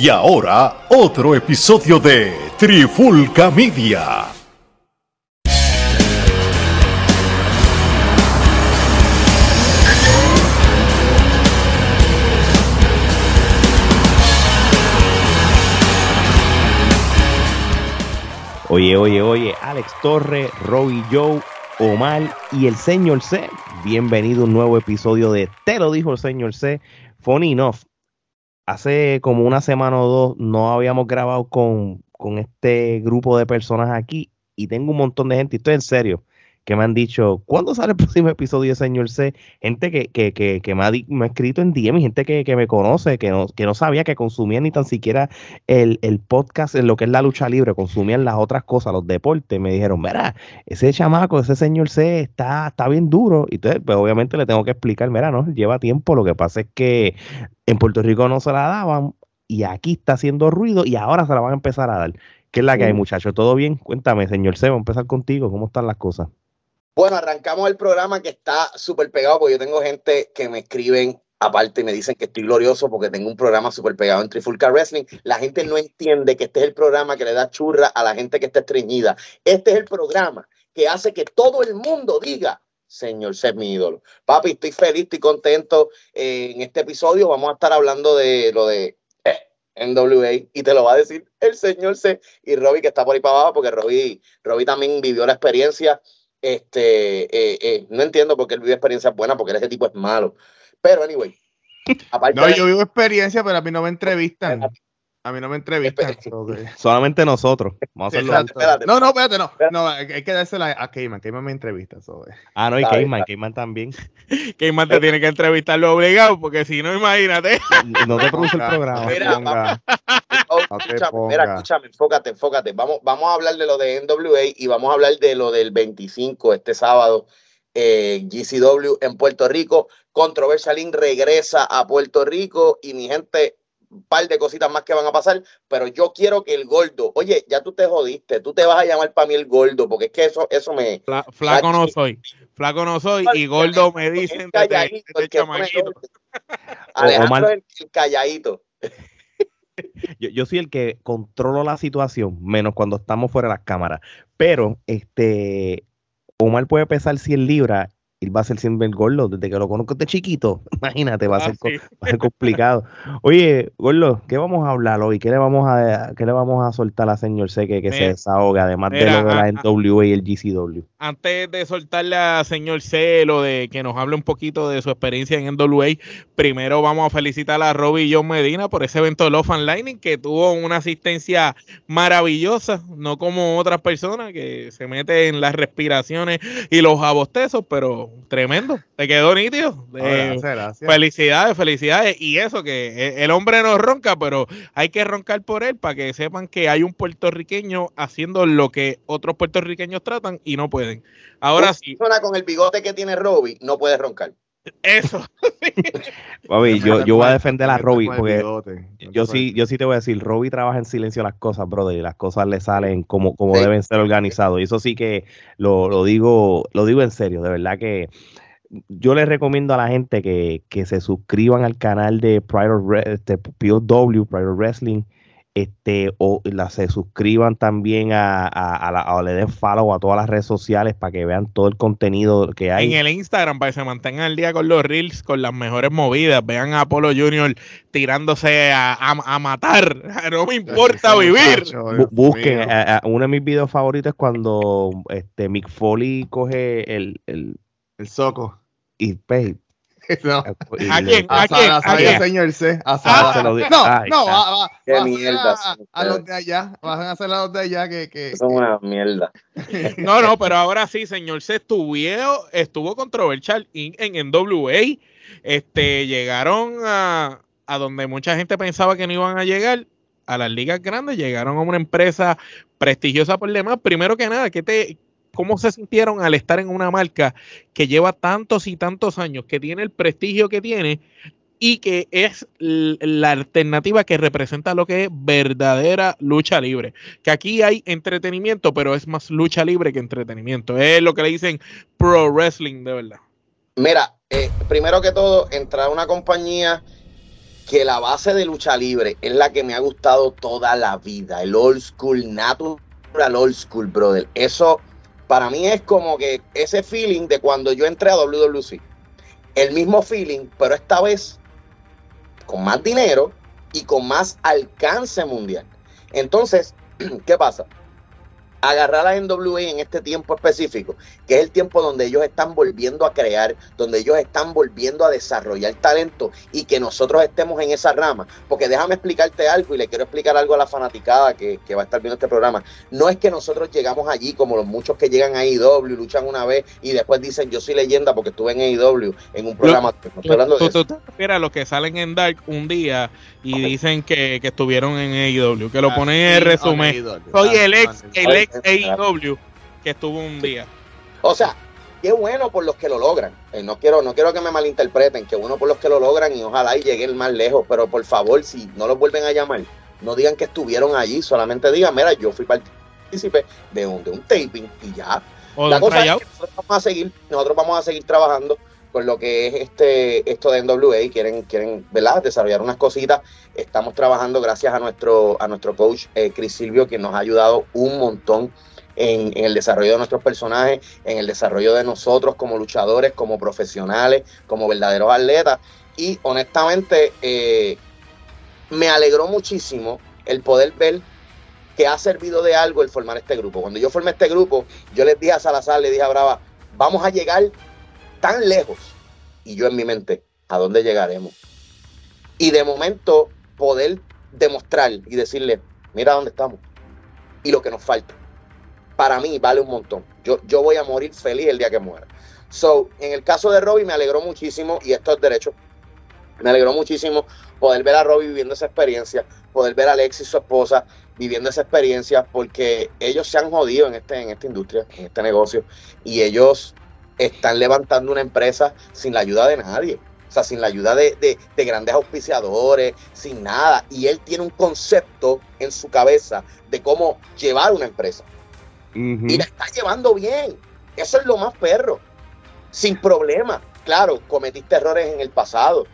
Y ahora, otro episodio de Trifulca Media. Oye, oye, oye, Alex Torre, Robbie Joe, Omar y el señor C. Bienvenido a un nuevo episodio de Te lo dijo el señor C. Funny enough, hace como una semana o dos no habíamos grabado con, con este grupo de personas aquí y tengo un montón de gente, y estoy en serio, que me han dicho, ¿cuándo sale el próximo episodio de Señor C? Gente que, que, que, que me, ha, di- me ha escrito en DM, y gente que, que me conoce, que no, que no sabía que consumía ni tan siquiera el, el podcast en lo que es la lucha libre, consumían las otras cosas, los deportes. Me dijeron, mira, ese chamaco, ese Señor C está, está bien duro. Y entonces, pues obviamente le tengo que explicar, mira, no, lleva tiempo, lo que pasa es que en Puerto Rico no se la daban y aquí está haciendo ruido y ahora se la van a empezar a dar. ¿Qué es la que hay, muchachos? ¿Todo bien? Cuéntame, señor C, vamos a empezar contigo. ¿Cómo están las cosas? Bueno, arrancamos el programa que está súper pegado porque yo tengo gente que me escriben aparte y me dicen que estoy glorioso porque tengo un programa súper pegado en Trifulca Wrestling. La gente no entiende que este es el programa que le da churra a la gente que está estreñida. Este es el programa que hace que todo el mundo diga, señor, ser mi ídolo. Papi, estoy feliz, estoy contento. Eh, en este episodio vamos a estar hablando de lo de eh, NWA y te lo va a decir el señor C y Robbie que está por ahí para abajo porque Robbie, Robbie también vivió la experiencia. Este, eh, eh, no entiendo por qué él vive experiencias buenas, porque ese tipo es malo. Pero, anyway, aparte No, de- yo vivo experiencia, pero a mí no me entrevistan. A mí no me entrevistan. Solamente nosotros. Vamos a hacerlo. Espérate. No, no, espérate, no. No, hay que dársela a Cayman. Cayman me entrevista. eh. Ah, no, y Está bien, Cayman, está Cayman también. Cayman te tiene que entrevistarlo obligado, porque si no, imagínate. No te produce el programa. Mira, ponga. No te escúchame, mira, escúchame, enfócate, enfócate. Vamos, vamos a hablar de lo de NWA y vamos a hablar de lo del 25 este sábado. eh, GCW en Puerto Rico. Controversial Inc. regresa a Puerto Rico y mi gente, un par de cositas más que van a pasar, pero yo quiero que el gordo, oye, ya tú te jodiste, tú te vas a llamar para mí el gordo, porque es que eso, eso me, Fla- flaco no soy. Flaco no soy. Y gordo me dicen el calladito, el que pone. Alejandro Omar- el, el calladito. Yo, yo soy el que controlo la situación, menos cuando estamos fuera de las cámaras. Pero, este, Omar puede pesar 100 libras y va a ser siempre el gordo. Desde que lo conozco de chiquito, imagínate, va a, Ah, ser, co- sí. va a ser complicado. Oye, gordo, ¿qué vamos a hablar hoy? ¿Qué le vamos a, qué le vamos a soltar a señor C que, se desahoga, además de lo de la NWA y el GCW? Antes de soltarle a señor C lo de que nos hable un poquito de su experiencia en NWA, primero vamos a felicitar a Robbie y John Medina por ese evento de Love and Lightning que tuvo una asistencia maravillosa, no como otras personas que se meten en las respiraciones y los abostezos, pero tremendo, te quedó nítido. Eh, gracias, gracias. Felicidades, felicidades. Y eso que e- el hombre no ronca, pero hay que roncar por él para que sepan que hay un puertorriqueño haciendo lo que otros puertorriqueños tratan y no pueden. Ahora Una sí, persona con el bigote que tiene Robbie no puede roncar. Eso. Papi, yo, yo voy a defender a Robbie porque yo sí, yo sí te voy a decir, Robbie trabaja en silencio las cosas, brother, y las cosas le salen como, como Sí. deben ser organizados. Y eso sí que lo, lo digo, lo digo en serio, de verdad que yo les recomiendo a la gente que, que se suscriban al canal de Prior Re- este, POW, Prior Wrestling, este, o la, se suscriban también a, a, a la, o le den follow a todas las redes sociales para que vean todo el contenido que hay. En el Instagram, para que se mantengan al día con los reels, con las mejores movidas. Vean a Apolo Junior tirándose a, a- a matar. No me importa vivir. busquen, mío. a- a- uno de mis videos favoritos es cuando este Mick Foley coge el, el El soco. y pues, No. y ¿A le- quién? ¿A quién? Asada, ¿A quién? señor C. Ah, Asada. se lo di- No, Ay, no, va, va, Qué va a hacer mierda a, son a los de allá. Van a hacer a los de allá que, que, Eso es una mierda. No, no, pero ahora sí, señor C estuvo, estuvo controversial en, en NWA. Este, llegaron a, a donde mucha gente pensaba que no iban a llegar, a las ligas grandes, llegaron a una empresa prestigiosa por demás. Primero que nada, ¿qué te, ¿cómo se sintieron al estar en una marca que lleva tantos y tantos años, que tiene el prestigio que tiene y que es la alternativa que representa lo que es verdadera lucha libre? Que aquí hay entretenimiento, pero es más lucha libre que entretenimiento. Es lo que le dicen pro wrestling de verdad. Mira, eh, primero que todo, entrar a una compañía que la base de lucha libre es la que me ha gustado toda la vida, el old school, natural old school, brother. Eso para mí es como que ese feeling de cuando yo entré a WWC. El mismo feeling, pero esta vez con más dinero y con más alcance mundial. Entonces, ¿qué pasa? Agarrar a NWA en este tiempo específico, que es el tiempo donde ellos están volviendo a crear, donde ellos están volviendo a desarrollar talento y que nosotros estemos en esa rama. Porque déjame explicarte algo y le quiero explicar algo a la fanaticada que, va a estar viendo este programa. No es que nosotros llegamos allí como los muchos que llegan a AEW, luchan una vez y después dicen yo soy leyenda porque estuve en AEW en un programa. estoy hablando de tú, los que salen en Dark un día y dicen que, estuvieron en AEW, que lo ah, ponen en el resumen. Soy el ex, el ex AEW que estuvo un día. O sea, qué bueno por los que lo logran. Eh, no quiero, no quiero que me malinterpreten, qué bueno por los que lo logran y ojalá y lleguen más lejos, pero por favor, si no los vuelven a llamar, no digan que estuvieron allí, solamente digan, mira, yo fui partícipe de un, de un taping y ya. La cosa es que nosotros vamos a seguir, nosotros vamos a seguir trabajando con lo que es este esto de NWA, quieren, quieren desarrollar unas cositas. Estamos trabajando gracias a nuestro, a nuestro coach eh, Chris Silvio, quien nos ha ayudado un montón en, el desarrollo de nuestros personajes, en el desarrollo de nosotros como luchadores, como profesionales, como verdaderos atletas. Y honestamente, eh, me alegró muchísimo el poder ver que ha servido de algo el formar este grupo. Cuando yo formé este grupo, yo les dije a Salazar, le dije a Brava, vamos a llegar tan lejos. Y yo en mi mente, ¿a dónde llegaremos? Y de momento poder demostrar y decirle, mira dónde estamos y lo que nos falta. Para mí vale un montón. Yo, yo voy a morir feliz el día que muera. So, en el caso de Robbie me alegró muchísimo, y esto es derecho, me alegró muchísimo poder ver a Robbie viviendo esa experiencia, poder ver a Alexis, su esposa, viviendo esa experiencia, porque ellos se han jodido en, este, en esta industria, en este negocio, y ellos están levantando una empresa sin la ayuda de nadie. O sea, sin la ayuda de, grandes auspiciadores, sin nada. Y él tiene un concepto en su cabeza de cómo llevar una empresa. Y la está llevando bien. Eso es lo más perro. Sin problema. Claro, cometiste errores en el pasado.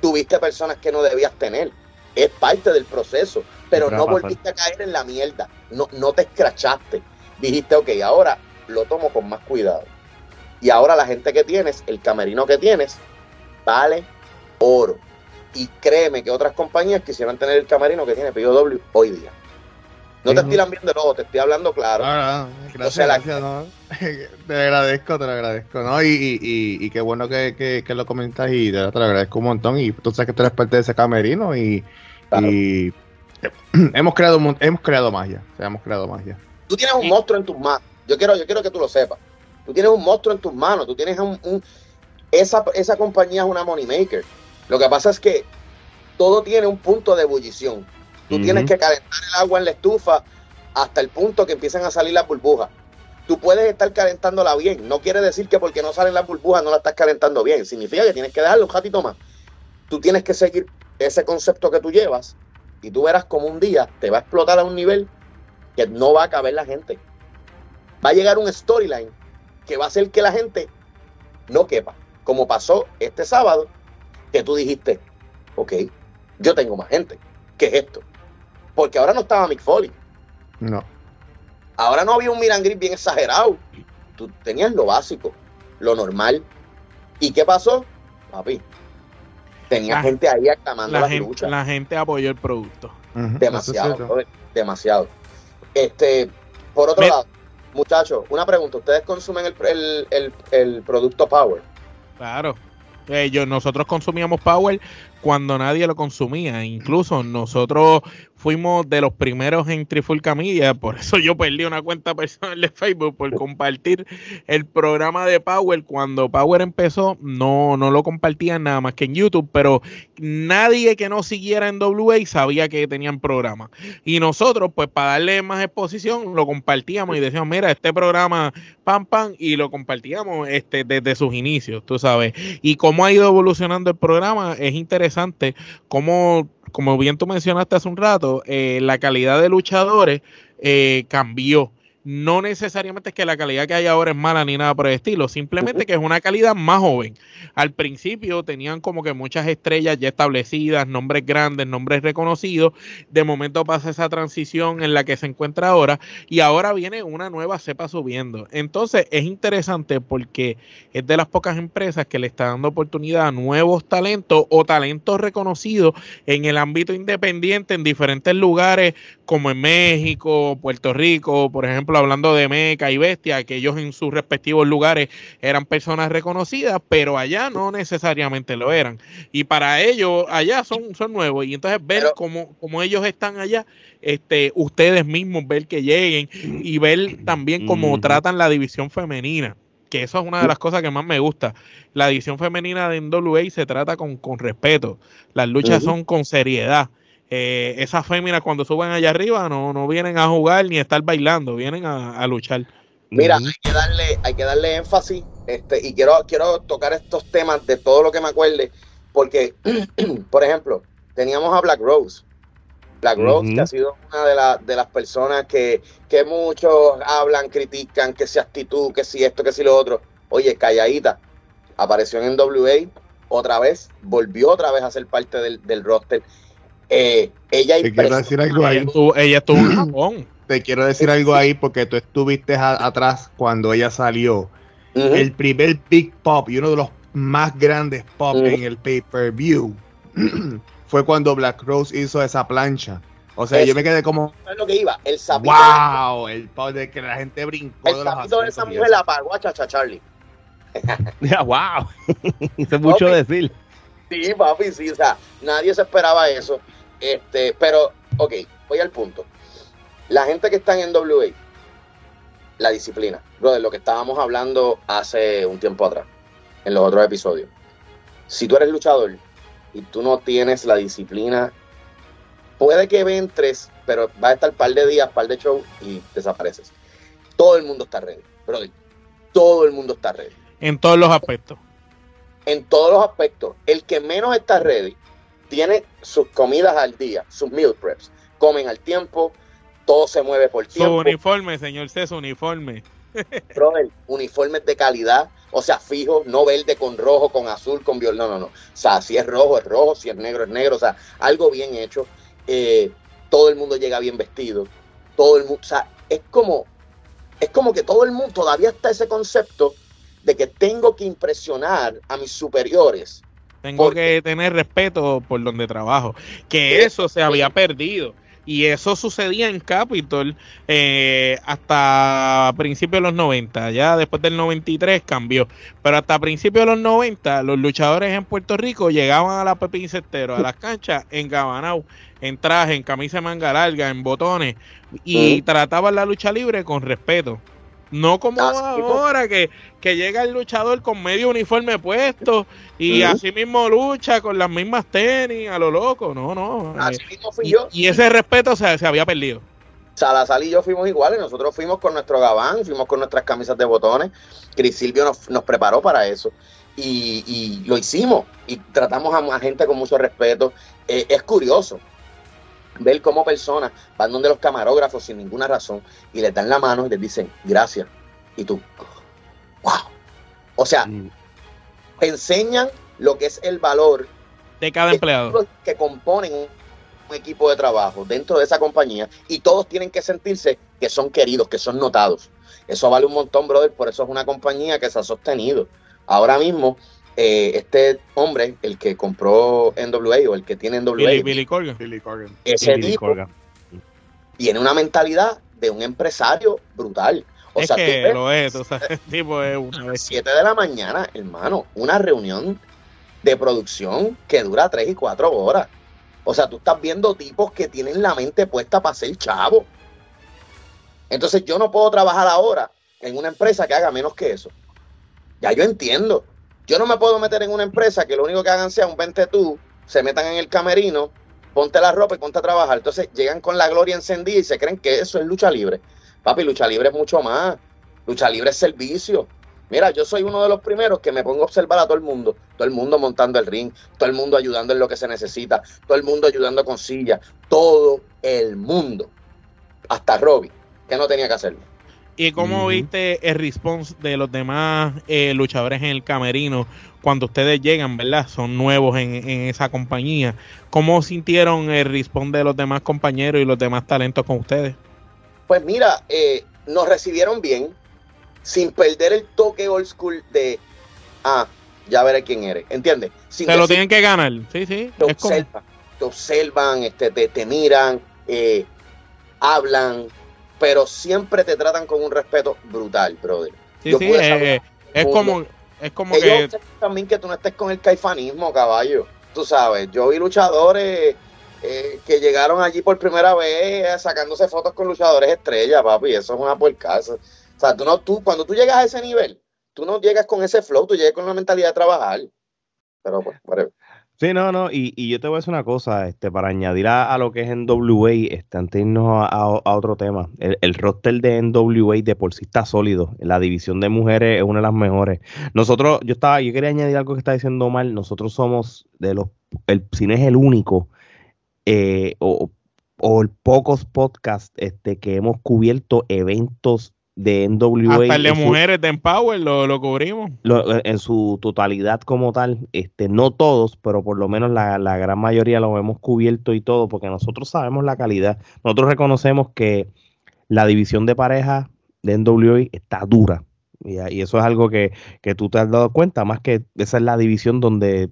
Tuviste personas que no debías tener. Es parte del proceso. Pero no volviste a caer en la mierda. No, no te escrachaste. Dijiste, ok, ahora lo tomo con más cuidado y ahora la gente que tienes, el camerino que tienes, vale oro. Y créeme que otras compañías quisieran tener el camerino que tiene POW hoy día. No te estoy viendo el ojo, te estoy hablando claro. Ah, gracias, Te agradezco, te lo agradezco. ¿no? Y, y, y, qué bueno que, que, lo comentas y te, lo agradezco un montón. Y tú sabes que tú eres parte de ese camerino y, y hemos creado hemos creado magia. O sea, hemos creado magia. Tú tienes un monstruo en tus manos. Yo quiero, yo quiero que tú lo sepas. Tú tienes un monstruo en tus manos, tú tienes un... esa, esa compañía es una money maker. Lo que pasa es que todo tiene un punto de ebullición. Tú tienes que calentar el agua en la estufa hasta el punto que empiezan a salir las burbujas. Tú puedes estar calentándola bien. No quiere decir que porque no salen las burbujas no la estás calentando bien. Significa que tienes que darle un ratito más. Tú tienes que seguir ese concepto que tú llevas y tú verás como un día te va a explotar a un nivel que no va a caber la gente. Va a llegar un storyline que va a hacer que la gente no quepa. Como pasó este sábado, que tú dijiste, ok, yo tengo más gente. ¿Qué es esto? Porque ahora no estaba Mick Foley. No. Ahora no había un Mirangrid bien exagerado. Tú tenías lo básico, lo normal. ¿Y qué pasó? Papi, tenía gente ahí aclamando la gente, La gente apoyó el producto. demasiado, demasiado. Este, por otro lado, Muchachos, una pregunta. ¿Ustedes consumen el, el, el, producto Power? Claro. Eh, nosotros consumíamos Power cuando nadie lo consumía. Incluso nosotros fuimos de los primeros en Trifulca Media, por eso yo perdí una cuenta personal de Facebook por compartir el programa de Power. Cuando Power empezó, no, no lo compartían nada más que en YouTube, pero nadie que no siguiera en WA sabía que tenían programa. Y nosotros, pues para darle más exposición, lo compartíamos y decíamos, mira, este programa, pam, pam, y lo compartíamos este, desde sus inicios, tú sabes. Y cómo ha ido evolucionando el programa es interesante, cómo como bien tú mencionaste hace un rato, eh, la calidad de luchadores eh, cambió. No necesariamente es que la calidad que hay ahora es mala ni nada por el estilo, simplemente que es una calidad más joven. Al principio tenían como que muchas estrellas ya establecidas, nombres grandes, nombres reconocidos. De momento pasa esa transición en la que se encuentra ahora y ahora viene una nueva cepa subiendo. Entonces es interesante porque es de las pocas empresas que le está dando oportunidad a nuevos talentos o talentos reconocidos en el ámbito independiente en diferentes lugares como en México, Puerto Rico, por ejemplo, hablando de Meca y Bestia, que ellos en sus respectivos lugares eran personas reconocidas, pero allá no necesariamente lo eran. Y para ellos, allá son, son nuevos. Y entonces ver cómo, cómo, ellos están allá, este, ustedes mismos ver que lleguen y ver también cómo tratan la división femenina que eso es una de las cosas que más me gusta. La división femenina de NWA se trata con, con respeto. Las luchas son con seriedad. Eh, esas féminas cuando suben allá arriba no, no vienen a jugar ni a estar bailando, vienen a, luchar. Mira, hay que darle, hay que darle énfasis, este, y quiero, quiero tocar estos temas de todo lo que me acuerde, porque, por ejemplo, teníamos a Black Rose. Black Rose, que ha sido una de, de las personas que, que muchos hablan, critican, que si actitud, que si esto, que si lo otro. Oye, calladita, apareció en NWA otra vez, volvió otra vez a ser parte del, del roster eh, ella Te quiero decir algo ahí. Ella estuvo, en Japón. Te quiero decir algo ahí porque tú estuviste atrás cuando ella salió. El primer Big Pop y uno de los más grandes pop en el pay-per-view fue cuando Black Rose hizo esa plancha. O sea, yo me quedé como. Es lo que iba. El sapito. ¡Wow! El pop de que la gente brincó. El de sapito de esa mujer la apagó a Chacha Charlie. ¡Wow! Hice mucho decir. Sí, papi, sí. O sea, nadie se esperaba eso. Este, pero, ok, voy al punto. La gente que está en NWA, la disciplina, de lo que estábamos hablando hace un tiempo atrás, en los otros episodios. Si tú eres luchador y tú no tienes la disciplina, puede que entres, pero va a estar par de días, par de show y desapareces. Todo el mundo está ready, brother. Todo el mundo está ready. En todos los aspectos. En todos los aspectos. El que menos está ready tiene sus comidas al día, sus meal preps, comen al tiempo, todo se mueve por tiempo. Su uniforme, señor C, su uniforme. Brother, uniformes de calidad, o sea, fijo, no verde con rojo, con azul, con violeta, no, no, no. O sea, si es rojo, es rojo, si es negro, es negro, o sea, algo bien hecho. Eh, todo el mundo llega bien vestido, todo el mundo, o sea, es como, es como que todo el mundo, todavía está ese concepto de que tengo que impresionar a mis superiores tengo que tener respeto por donde trabajo. Que eso se había perdido. Y eso sucedía en Capitol eh, hasta principios de los 90. Ya después del 93 cambió. Pero hasta principios de los 90, los luchadores en Puerto Rico llegaban a la Pepín Cestero, a las canchas, en Gabanao, en traje, en camisa de manga larga, en botones. Y trataban la lucha libre con respeto. No como ahora que, llega el luchador con medio uniforme puesto y así mismo lucha con las mismas tenis a lo loco. No, no. Así mismo fui yo. Y ese respeto se, se había perdido. Salazar y yo fuimos iguales, nosotros fuimos con nuestro gabán, fuimos con nuestras camisas de botones. Cris Silvio nos, nos preparó para eso y, y, lo hicimos y tratamos a, gente con mucho respeto. Eh, es curioso, ver cómo personas van donde los camarógrafos sin ninguna razón y les dan la mano y les dicen gracias. Y tú, wow. O sea, mm. enseñan lo que es el valor de cada empleado que componen un equipo de trabajo dentro de esa compañía y todos tienen que sentirse que son queridos, que son notados. Eso vale un montón, brother, por eso es una compañía que se ha sostenido. Ahora mismo eh, este hombre, el que compró NWA o el que tiene NWA, Billy, Corgan. ese tipo tiene una mentalidad de un empresario brutal. O es sea, que lo es, o sea, tipo es una 7 de la mañana, hermano, una reunión de producción que dura 3 y 4 horas. O sea, tú estás viendo tipos que tienen la mente puesta para ser chavo. Entonces yo no puedo trabajar ahora en una empresa que haga menos que eso. Ya yo entiendo. Yo no me puedo meter en una empresa que lo único que hagan sea un vente tú, se metan en el camerino, ponte la ropa y ponte a trabajar. Entonces llegan con la gloria encendida y se creen que eso es lucha libre. Papi, lucha libre es mucho más. Lucha libre es servicio. Mira, yo soy uno de los primeros que me pongo a observar a todo el mundo. Todo el mundo montando el ring, todo el mundo ayudando en lo que se necesita, todo el mundo ayudando con sillas, todo el mundo. Hasta Robbie, que no tenía que hacerlo. ¿Y cómo viste el response de los demás eh, luchadores en el camerino cuando ustedes llegan, verdad? Son nuevos en, en esa compañía. ¿Cómo sintieron el response de los demás compañeros y los demás talentos con ustedes? Pues mira, eh, nos recibieron bien, sin perder el toque old school de, ah, ya veré quién eres, ¿entiendes? Sin Se lo tienen que ganar. Sí, sí. te como, observan, te observan, este, te, te miran, eh, hablan, pero siempre te tratan con un respeto brutal, brother. sí, yo sí, pude eh, es como, es como Ellos que también que tú no estés con el caifanismo, caballo. Tú sabes, yo vi luchadores eh, que llegaron allí por primera vez eh, sacándose fotos con luchadores estrellas, papi, eso es una puercaza. O sea, tú no, tú, cuando tú llegas a ese nivel, tú no llegas con ese flow, tú llegas con la mentalidad de trabajar. Pero pues, whatever. Sí, no, no, y, y yo te voy a decir una cosa, este, para añadir a, lo que es NWA, este, antes de irnos a otro tema, el, el roster de NWA de por sí está sólido, la división de mujeres es una de las mejores. Nosotros, yo estaba, yo quería añadir algo que está diciendo mal, nosotros somos de los, el cine es el único, eh, o, o el pocos podcasts este, que hemos cubierto eventos de NWA. hasta el de en su- mujeres de Empower lo, lo cubrimos. lo- en su totalidad como tal, este, no todos, pero por lo menos la, la gran mayoría lo hemos cubierto y todo, porque nosotros sabemos la calidad. Nosotros reconocemos que la división de pareja de NWA está dura. Y, y eso es algo que, que tú te has dado cuenta, más que esa es la división donde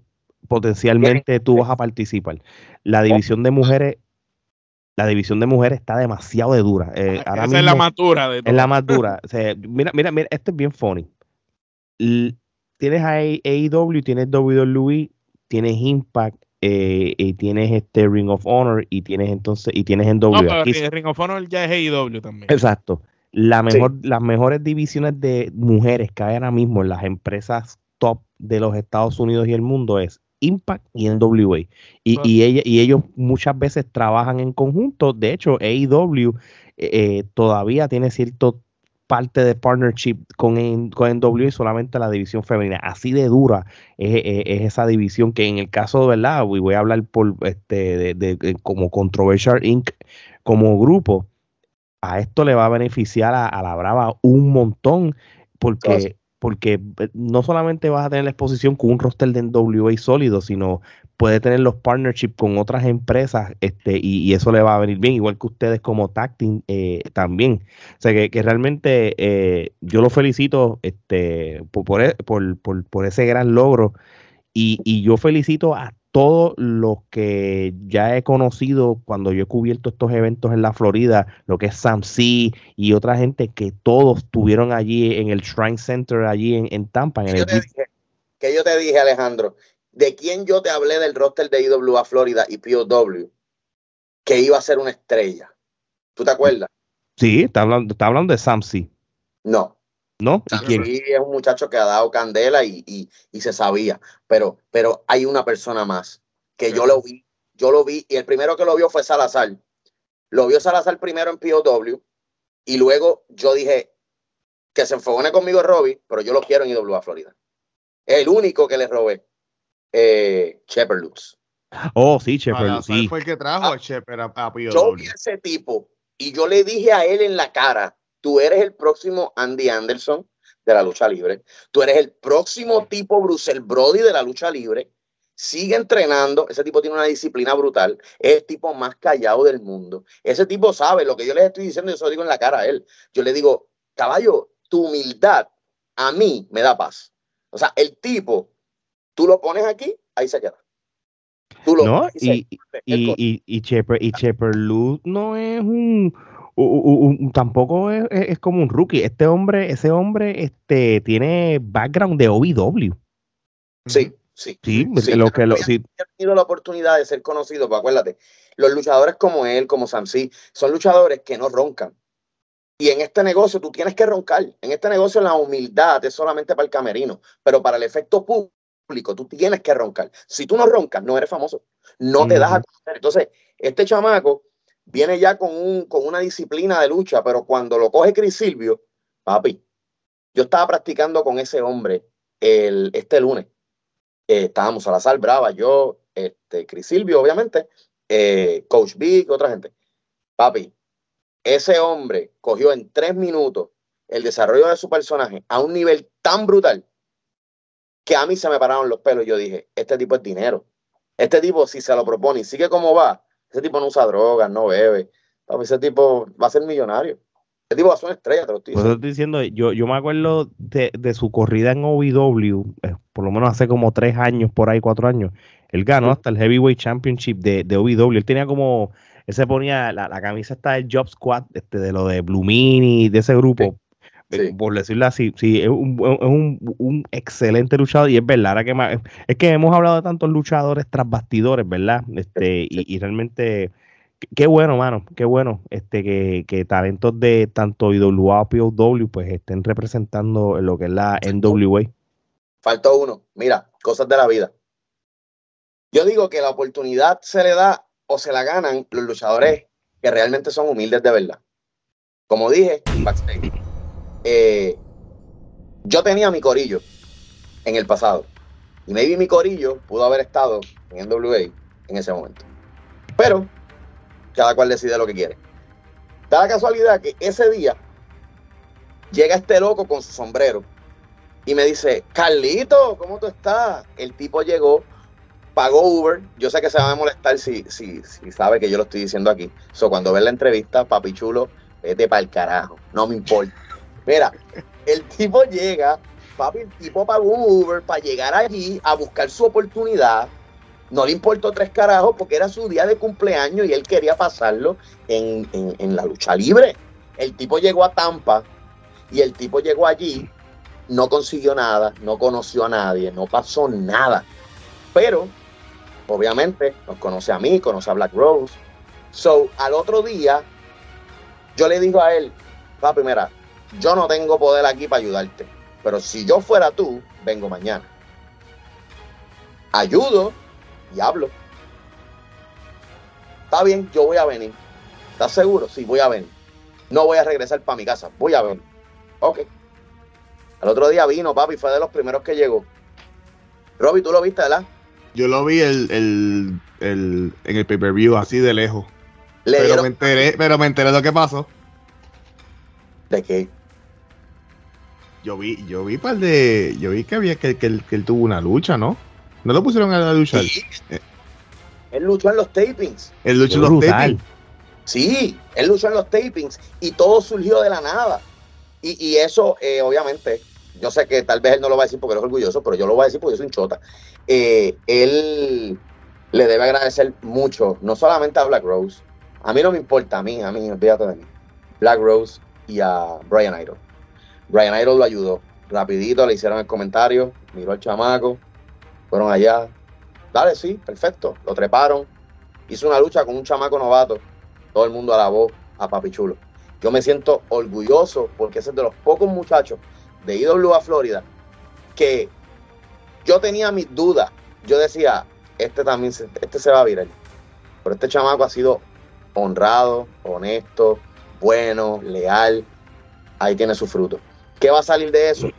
potencialmente tú vas a participar. La división de mujeres, la división de mujeres está demasiado de dura. Eh, ahora Esa es la más dura de es todas. la más dura. O sea, mira, mira, mira, esto es bien funny. L- tienes a AEW, tienes WWE, tienes Impact, eh, y tienes este Ring of Honor y tienes entonces y tienes No, NWA. pero Aquí- Ring- Ring of Honor ya es AEW también. exacto. La mejor, Las mejores divisiones de mujeres que hay ahora mismo en las empresas top de los Estados Unidos y el mundo es Impact y NWA. Y, y, ella, y ellos muchas veces trabajan en conjunto. De hecho, AEW eh, todavía tiene cierto parte de partnership con, en- con NWA y solamente la división femenina. Así de dura es, es- es esa división que en el caso de verdad, y voy a hablar por este de, de- de- como Controversial Inc. como grupo, a esto le va a beneficiar a, a la Brava un montón porque. Porque eh, no solamente vas a tener la exposición con un roster de NWA sólido, sino puede tener los partnerships con otras empresas este y, eso le va a venir bien, igual que ustedes como Tacting eh, también. O sea que, que realmente eh, yo lo felicito este, por, por, e- por- por- por ese gran logro y, y yo felicito a todos los que ya he conocido cuando yo he cubierto estos eventos en la Florida, lo que es Sam C y otra gente que todos estuvieron allí en el Shrine Center, allí en, en Tampa. En el yo, te dije, que yo te dije, Alejandro, de quién yo te hablé del roster de IWA Florida y POW, que iba a ser una estrella. ¿Tú te acuerdas? sí, está hablando, está hablando de Sam C, No. ¿No? ¿Y Sí, es un muchacho que ha dado candela y, y- y se sabía, pero, pero hay una persona más que yo lo vi, yo lo vi y el primero que lo vio fue Salazar. Lo vio Salazar primero en POW y luego yo dije que se enfogone conmigo Robbie, pero yo lo quiero en IWA Florida. El único que le robé. Eh, Shepherd Lux. Oh, sí, Shepard, Salazar sí. fue el que trajo Ah. a Shepard a, a POW. Yo vi a ese tipo y yo le dije a él en la cara, tú eres el próximo Andy Anderson de la lucha libre, tú eres el próximo tipo Bruce Brody de la lucha libre, sigue entrenando, ese tipo tiene una disciplina brutal, es el tipo más callado del mundo, ese tipo sabe lo que yo les estoy diciendo, yo se lo digo en la cara a él, yo le digo, caballo, tu humildad a mí me da paz. O sea, el tipo, tú lo pones aquí, ahí se queda. Tú lo ¿No? pones y Y, y, y, y, Shepard, y Shepard no es un, u- u- un- tampoco es, es- es como un rookie. Este hombre, ese hombre, este, tiene background de OVW. Sí, sí. Sí, Sí, lo que lo, sí, ha tenido la oportunidad de ser conocido, pues acuérdate, los luchadores como él, como Samsi, son luchadores que no roncan. Y en este negocio tú tienes que roncar. En este negocio la humildad es solamente para el camerino, pero para el efecto público tú tienes que roncar. Si tú no roncas, no eres famoso. No te das a conocer. Entonces, este chamaco viene ya con, un, con una disciplina de lucha, pero cuando lo coge Chris Silvio, papi, yo estaba practicando con ese hombre el, este lunes. Eh, estábamos Salazar Brava, yo, este, Chris Silvio, obviamente, eh, Coach Big, otra gente. Papi, ese hombre cogió en tres minutos el desarrollo de su personaje a un nivel tan brutal que a mí se me pararon los pelos. Yo dije, este tipo es dinero. Este tipo, si se lo propone y sigue como va, ese tipo no usa drogas, no bebe. Ese tipo va a ser millonario. Ese tipo va a ser una estrella, te lo estoy diciendo. diciendo yo, yo me acuerdo de, su corrida en OVW, eh, por lo menos hace como tres años, por ahí, cuatro años. Él ganó hasta el Heavyweight Championship de, de OVW. Él tenía como, él se ponía la, la camisa está del Job Squad, este, de lo de Blue Mini, de ese grupo. Eh, por decirlo así, sí, es un, excelente luchador y es verdad, que es que hemos hablado de tantos luchadores tras bastidores, ¿verdad? Este, y, realmente, qué bueno, mano, qué bueno este que, que talentos de tanto IWA o POW pues estén representando lo que es la NWA. Faltó uno, mira, cosas de la vida. Yo digo que la oportunidad se le da o se la ganan los luchadores que realmente son humildes de verdad. Como dije, backstage eh, yo tenía mi corillo en el pasado. Y maybe mi corillo pudo haber estado en NWA en ese momento. Pero cada cual decide lo que quiere. Da la casualidad que ese día llega este loco con su sombrero y me dice, Carlito, ¿cómo tú estás? El tipo llegó, pagó Uber. Yo sé que se va a molestar si, si, si sabe que yo lo estoy diciendo aquí. So, cuando ve la entrevista, papi chulo, vete para el carajo, no me importa. Mira, el tipo llega, papi, el tipo pagó un Uber para llegar allí a buscar su oportunidad. No le importó tres carajos porque era su día de cumpleaños y él quería pasarlo en, la lucha libre. El tipo llegó a Tampa y el tipo llegó allí, no consiguió nada, no conoció a nadie, no pasó nada. Pero, obviamente, nos conoce a mí, conoce a Black Rose. So, al otro día, yo le digo a él, papi, mira, yo no tengo poder aquí para ayudarte, pero si yo fuera tú, vengo mañana. Ayudo y hablo. Está bien, yo voy a venir. ¿Estás seguro? Sí, voy a venir. No voy a regresar para mi casa, voy a venir. Ok. Al otro día vino, papi, fue de los primeros que llegó. Robbie, tú lo viste, ¿verdad? Yo lo vi el, el, el en el pay-per-view así de lejos. pero, me enteré, pero me enteré de lo que pasó. ¿De qué? Yo vi, yo vi par de. Yo vi que había que, que, él, tuvo una lucha, ¿no? ¿No lo pusieron a la lucha? Sí. Eh. Él luchó en los tapings. Él luchó en los tapings. Sí, él luchó en los tapings y todo surgió de la nada. Y, y eso, eh, obviamente, yo sé que tal vez él no lo va a decir porque él es orgulloso, pero yo lo voy a decir porque yo soy un chota. Eh, él le debe agradecer mucho, no solamente a Black Rose, a mí no me importa, a mí, a mí, olvídate de mí, Black Rose y a Brian Idol. Brian Idol lo ayudó. Rapidito le hicieron el comentario, miró al chamaco, fueron allá. Dale, sí, perfecto. Lo treparon. Hizo una lucha con un chamaco novato. Todo el mundo alabó a Papi Chulo. Yo me siento orgulloso porque ese es de los pocos muchachos de IWA Florida que yo tenía mis dudas. Yo decía, este también se, este se va a virar. Pero este chamaco ha sido honrado, honesto, bueno, leal. Ahí tiene su fruto. ¿Qué va a salir de eso?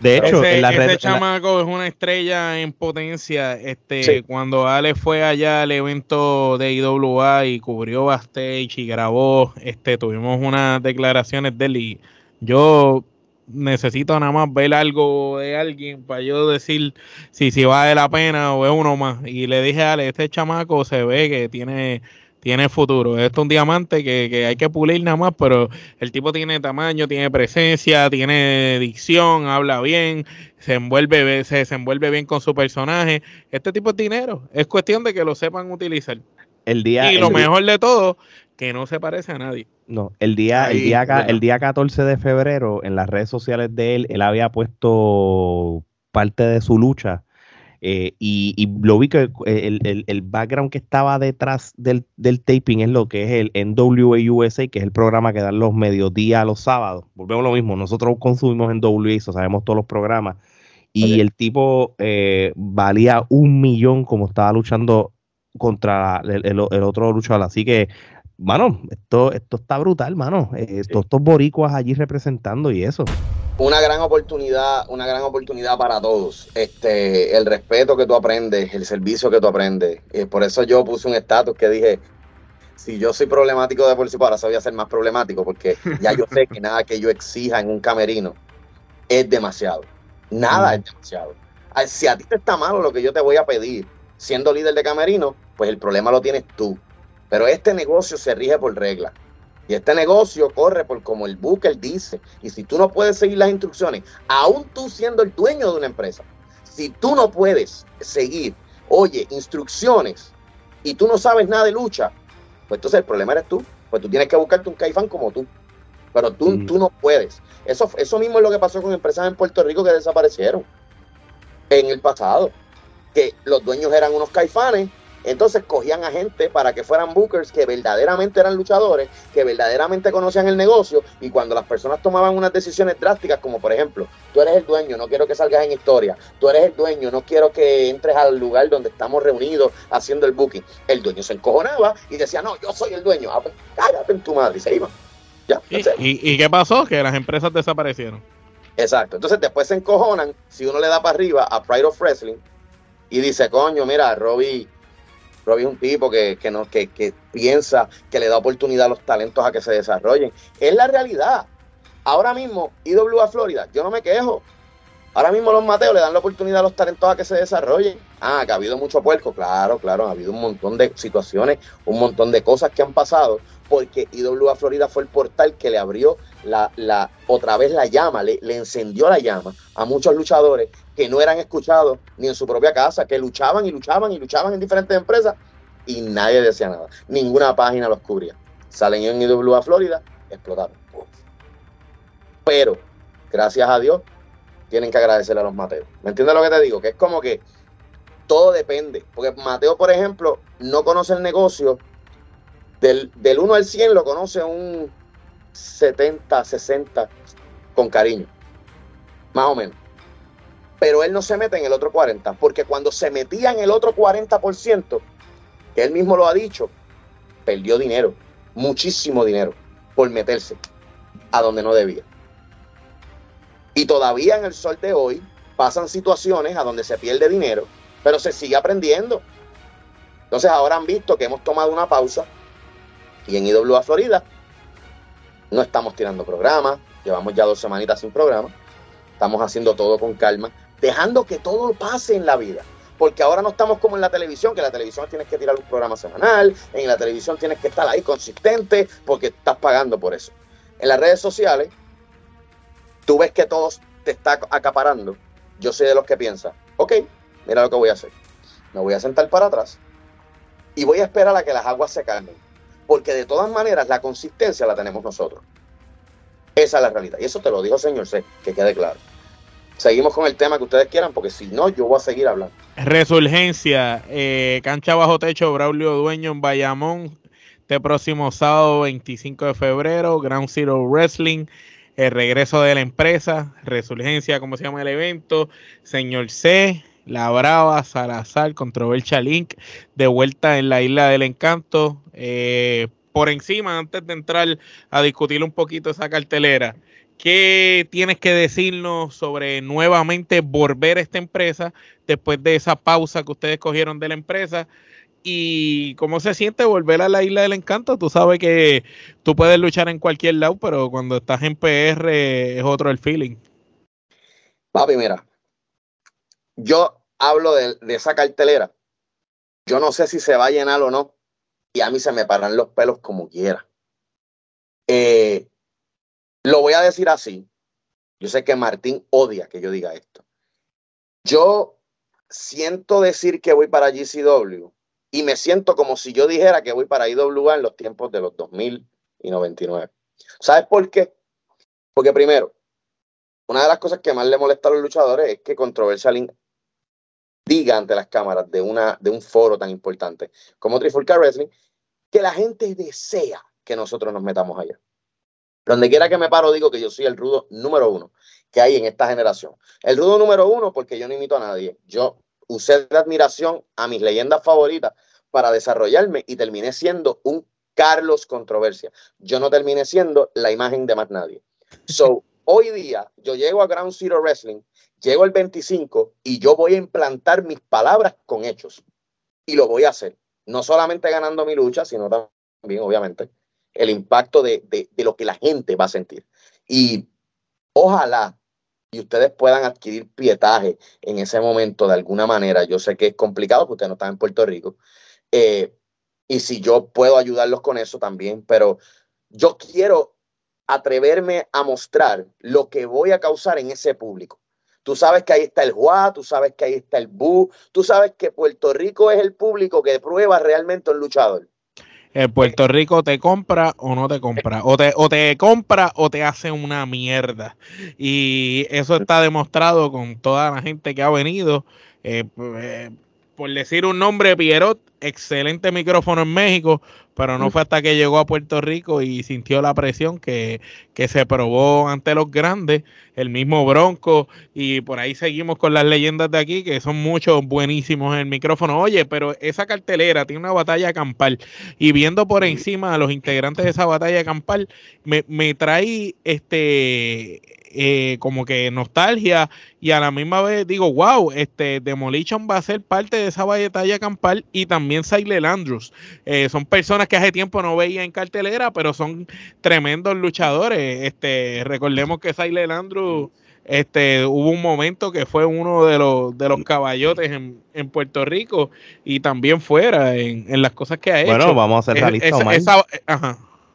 De hecho, ese, ese chamaco es una estrella en potencia. Este, cuando Ale fue allá al evento de IWA y cubrió backstage y grabó, este, tuvimos unas declaraciones de él y yo necesito nada más ver algo de alguien para yo decir si, si vale la pena o es uno más. Y le dije a Ale, este chamaco se ve que tiene tiene futuro. Esto es un diamante que, hay que pulir nada más, pero el tipo tiene tamaño, tiene presencia, tiene dicción, habla bien, se envuelve, se desenvuelve bien con su personaje. Este tipo es dinero. Es cuestión de que lo sepan utilizar. El día, y lo mejor de todo, que no se parece a nadie. No, el día, el día, el día 14 de febrero, en las redes sociales de él, él había puesto parte de su lucha eh, y, lo vi que el, background que estaba detrás del, taping es lo que es el NWA USA, que es el programa que dan los mediodías los sábados. Volvemos a lo mismo, nosotros consumimos NWA, eso sabemos todos los programas. Y el tipo eh, valía un millón como estaba luchando contra el, otro luchador. Así que, mano, esto, esto está brutal, mano. Eh, todos estos boricuas allí representando y eso una gran oportunidad, una gran oportunidad para todos. Este, el respeto que tú aprendes, el servicio que tú aprendes. Eh, por eso yo puse un estatus que dije, si yo soy problemático de por sí, ahora a ser más problemático porque ya yo sé que nada que yo exija en un camerino es demasiado. Nada es demasiado. Si a ti te está malo lo que yo te voy a pedir, siendo líder de camerino, pues el problema lo tienes tú. Pero este negocio se rige por reglas. Y este negocio corre por como el Booker dice. Y si tú no puedes seguir las instrucciones, aún tú siendo el dueño de una empresa, si tú no puedes seguir, oye, instrucciones y tú no sabes nada de lucha, pues entonces el problema eres tú. Pues tú tienes que buscarte un caifán como tú. Pero tú, mm. tú no puedes. Eso, eso mismo es lo que pasó con empresas en Puerto Rico que desaparecieron en el pasado. Que los dueños eran unos caifanes entonces cogían a gente para que fueran bookers que verdaderamente eran luchadores, que verdaderamente conocían el negocio y cuando las personas tomaban unas decisiones drásticas, como por ejemplo, tú eres el dueño, no quiero que salgas en historia, tú eres el dueño, no quiero que entres al lugar donde estamos reunidos haciendo el booking, el dueño se encojonaba y decía, no, yo soy el dueño, ah, pues, cállate en tu madre y se iba. ¿Ya? ¿Y, ¿Y qué pasó? Que las empresas desaparecieron. Exacto. Entonces después se encojonan si uno le da para arriba a Pride of Wrestling y dice, coño, mira, Robbie Robbie es un tipo que, no, que, piensa que le da oportunidad a los talentos a que se desarrollen. Es la realidad. Ahora mismo, IWA Florida, yo no me quejo. Ahora mismo los Mateos le dan la oportunidad a los talentos a que se desarrollen. Ah, que ha habido mucho puerco, claro, claro, ha habido un montón de situaciones, un montón de cosas que han pasado, porque IWA Florida fue el portal que le abrió la, la otra vez la llama, le, le encendió la llama a muchos luchadores que no eran escuchados ni en su propia casa, que luchaban y luchaban y luchaban en diferentes empresas y nadie decía nada. Ninguna página los cubría. Salen en IWA Florida, explotaron. Pero, gracias a Dios, tienen que agradecerle a los Mateos. ¿Me entiendes lo que te digo? Que es como que todo depende. Porque Mateo, por ejemplo, no conoce el negocio. Del, del 1 al 100 lo conoce un 70, 60 con cariño. Más o menos pero él no se mete en el otro 40%, porque cuando se metía en el otro 40%, que él mismo lo ha dicho, perdió dinero, muchísimo dinero, por meterse a donde no debía. Y todavía en el sol de hoy pasan situaciones a donde se pierde dinero, pero se sigue aprendiendo. Entonces ahora han visto que hemos tomado una pausa y en IWA Florida no estamos tirando programas, llevamos ya dos semanitas sin programa, estamos haciendo todo con calma, dejando que todo pase en la vida. Porque ahora no estamos como en la televisión, que en la televisión tienes que tirar un programa semanal, en la televisión tienes que estar ahí consistente porque estás pagando por eso. En las redes sociales, tú ves que todo te está acaparando. Yo soy de los que piensa, ok, mira lo que voy a hacer. Me voy a sentar para atrás y voy a esperar a que las aguas se calmen. Porque de todas maneras la consistencia la tenemos nosotros. Esa es la realidad. Y eso te lo dijo señor C, que quede claro seguimos con el tema que ustedes quieran, porque si no, yo voy a seguir hablando. Resurgencia, eh, cancha bajo techo, Braulio Dueño en Bayamón, este próximo sábado 25 de febrero, Ground Zero Wrestling, el regreso de la empresa, Resurgencia, como se llama el evento, Señor C, La Brava, Salazar, Controversia Link, de vuelta en la Isla del Encanto. Eh, por encima, antes de entrar a discutir un poquito esa cartelera, ¿Qué tienes que decirnos sobre nuevamente volver a esta empresa después de esa pausa que ustedes cogieron de la empresa? ¿Y cómo se siente volver a la isla del encanto? Tú sabes que tú puedes luchar en cualquier lado, pero cuando estás en PR es otro el feeling. Papi, mira, yo hablo de, esa cartelera. Yo no sé si se va a llenar o no. Y a mí se me paran los pelos como quiera. Eh, lo voy a decir así. Yo sé que Martín odia que yo diga esto. Yo siento decir que voy para GCW y me siento como si yo dijera que voy para IWA en los tiempos de los 2000 y 99. ¿Sabes por qué? Porque primero, una de las cosas que más le molesta a los luchadores es que Controversial diga ante las cámaras de, una, de un foro tan importante como Trifulca Wrestling que la gente desea que nosotros nos metamos allá. Donde quiera que me paro, digo que yo soy el rudo número uno que hay en esta generación. El rudo número uno porque yo no imito a nadie. Yo usé de admiración a mis leyendas favoritas para desarrollarme y terminé siendo un Carlos Controversia. Yo no terminé siendo la imagen de más nadie. So, hoy día yo llego a Ground Zero Wrestling, llego el 25 y yo voy a implantar mis palabras con hechos. Y lo voy a hacer. No solamente ganando mi lucha, sino también, obviamente, el impacto de, de lo que la gente va a sentir. Y ojalá y ustedes puedan adquirir pietaje en ese momento de alguna manera. Yo sé que es complicado porque ustedes no están en Puerto Rico. Eh, y si yo puedo ayudarlos con eso también, pero yo quiero atreverme a mostrar lo que voy a causar en ese público. Tú sabes que ahí está el Juá, tú sabes que ahí está el Bu, tú sabes que Puerto Rico es el público que prueba realmente un luchador. En Puerto Rico te compra o no te compra, o te, o te compra o te hace una mierda. Y eso está demostrado con toda la gente que ha venido. Eh, eh, por decir un nombre, Pierrot, excelente micrófono en México, pero no fue hasta que llegó a Puerto Rico y sintió la presión que, que, se probó ante los grandes, el mismo Bronco, y por ahí seguimos con las leyendas de aquí, que son muchos buenísimos en el micrófono. Oye, pero esa cartelera tiene una batalla campal, y viendo por encima a los integrantes de esa batalla campal, me, me trae este eh, como que nostalgia y a la misma vez digo, wow, este Demolition va a ser parte de esa batalla campal y también Silent Andrews. Eh, son personas que hace tiempo no veía en cartelera, pero son tremendos luchadores. Este, recordemos que Silent Andrews este, hubo un momento que fue uno de los, de los caballotes en, en Puerto Rico y también fuera en, en, las cosas que ha hecho. Bueno, vamos a ser realistas.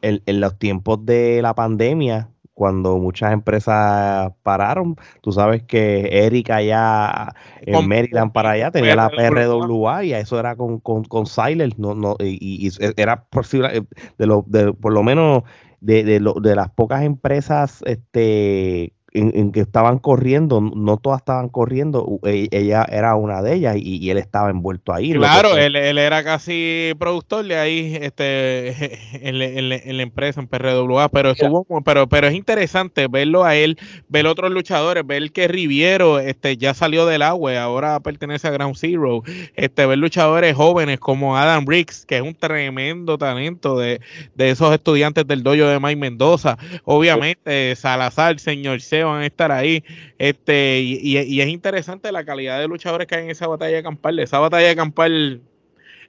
En, en los tiempos de la pandemia, cuando muchas empresas pararon. Tú sabes que Erika allá en Maryland para allá tenía la PRWA y eso era con, con, con Siler, no, no, y, y, era posible, eh, de lo, de, por lo menos de, de, lo, de las pocas empresas este, en, que estaban corriendo, no todas estaban corriendo, e, ella era una de ellas y, él estaba envuelto ahí. Claro, él, él, era casi productor de ahí este, en, en, la empresa, en PRWA, pero, estuvo, pero, pero es interesante verlo a él, ver otros luchadores, ver que Riviero este, ya salió del agua, ahora pertenece a Ground Zero, este, ver luchadores jóvenes como Adam Riggs, que es un tremendo talento de, de esos estudiantes del dojo de Mike Mendoza, obviamente Salazar, señor Seo, van a estar ahí. Este, y, es interesante la calidad de luchadores que hay en esa batalla de campal. Esa batalla de campal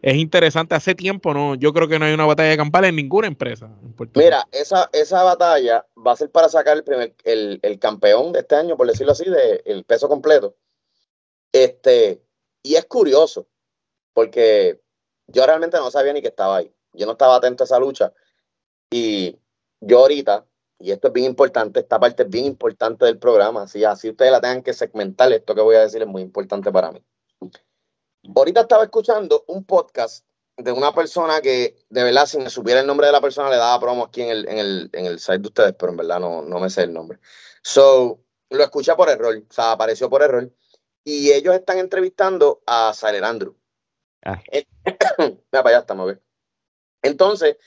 es interesante. Hace tiempo no, yo creo que no hay una batalla de campal en ninguna empresa. Mira, esa, esa batalla va a ser para sacar el, el, campeón de este año, por decirlo así, de el peso completo. Este, y es curioso, porque yo realmente no sabía ni que estaba ahí. Yo no estaba atento a esa lucha. Y yo ahorita, y esto es bien importante, esta parte es bien importante del programa, así, así ustedes la tengan que segmentar, esto que voy a decir es muy importante para mí. Ahorita estaba escuchando un podcast de una persona que, de verdad, si me supiera el nombre de la persona, le daba promo aquí en el, en el, en el site de ustedes, pero en verdad no, no me sé el nombre. So, lo escuché por error, o sea, apareció por error. Y ellos están entrevistando a Saler Andrew. Ah. Mira, para allá estamos, a Entonces,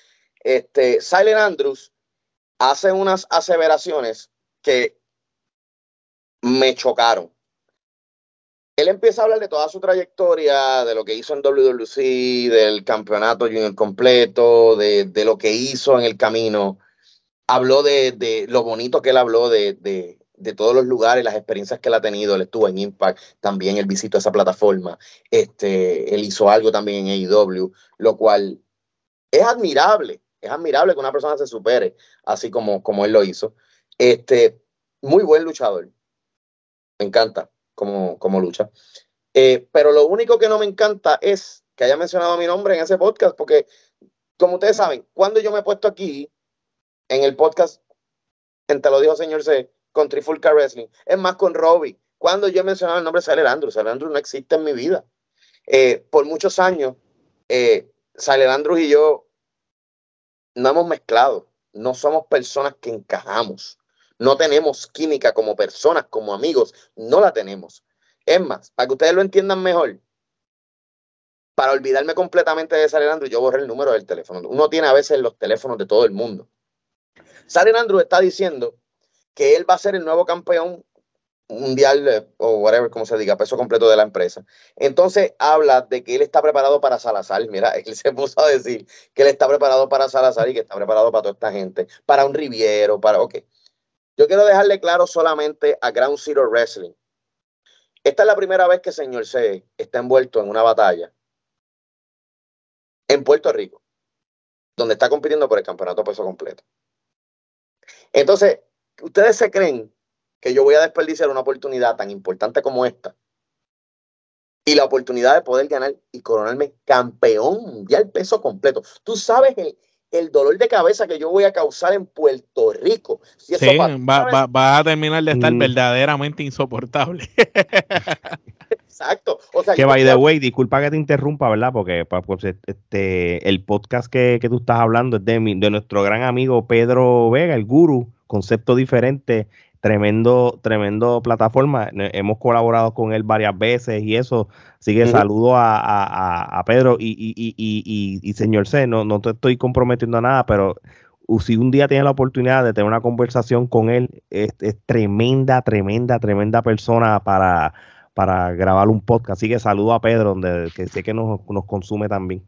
este, Silent Andrews hace unas aseveraciones que me chocaron. Él empieza a hablar de toda su trayectoria, de lo que hizo en WWC, del campeonato junior completo, de, de lo que hizo en el camino. Habló de, de lo bonito que él habló de, de, de, todos los lugares, las experiencias que él ha tenido. Él estuvo en Impact, también él visitó esa plataforma. Este, él hizo algo también en AEW, lo cual es admirable es admirable que una persona se supere así como, como él lo hizo. Este, muy buen luchador. Me encanta como, como lucha. Eh, pero lo único que no me encanta es que haya mencionado mi nombre en ese podcast, porque como ustedes saben, cuando yo me he puesto aquí en el podcast, en Te lo dijo señor C, con Trifulca Wrestling, es más con Robbie, cuando yo he mencionado el nombre de Silent Andrews, Silent Andrews no existe en mi vida. Eh, por muchos años, eh, Silent Andrews y yo no hemos mezclado, no somos personas que encajamos, no tenemos química como personas, como amigos, no la tenemos. Es más, para que ustedes lo entiendan mejor, para olvidarme completamente de Salen Andrew, yo borré el número del teléfono. Uno tiene a veces los teléfonos de todo el mundo. Salen Andrew está diciendo que él va a ser el nuevo campeón mundial eh, o whatever, como se diga, peso completo de la empresa. Entonces habla de que él está preparado para Salazar. Mira, él se puso a decir que él está preparado para Salazar y que está preparado para toda esta gente, para un Riviero, para. Ok. Yo quiero dejarle claro solamente a Ground Zero Wrestling. Esta es la primera vez que señor C está envuelto en una batalla en Puerto Rico. donde está compitiendo por el campeonato peso completo. Entonces, ¿ustedes se creen que yo voy a desperdiciar una oportunidad tan importante como esta? Y la oportunidad de poder ganar y coronarme campeón mundial peso completo. Tú sabes el, el dolor de cabeza que yo voy a causar en Puerto Rico. sí, va, va, a terminar de estar mm. verdaderamente insoportable. Exacto. que by the way, disculpa que te interrumpa, ¿verdad? Porque pues, este, el podcast que, tú estás hablando es de, de nuestro gran amigo Pedro Vega, el guru, concepto diferente tremendo, tremendo plataforma. Hemos colaborado con él varias veces y eso. Así que saludo a, Pedro y, y, y, señor C, no, no te estoy comprometiendo a nada, pero si un día tienes la oportunidad de tener una conversación con él, es, tremenda, tremenda, tremenda persona para, para grabar un podcast. Así que saludo a Pedro, donde que sé que nos, nos consume también.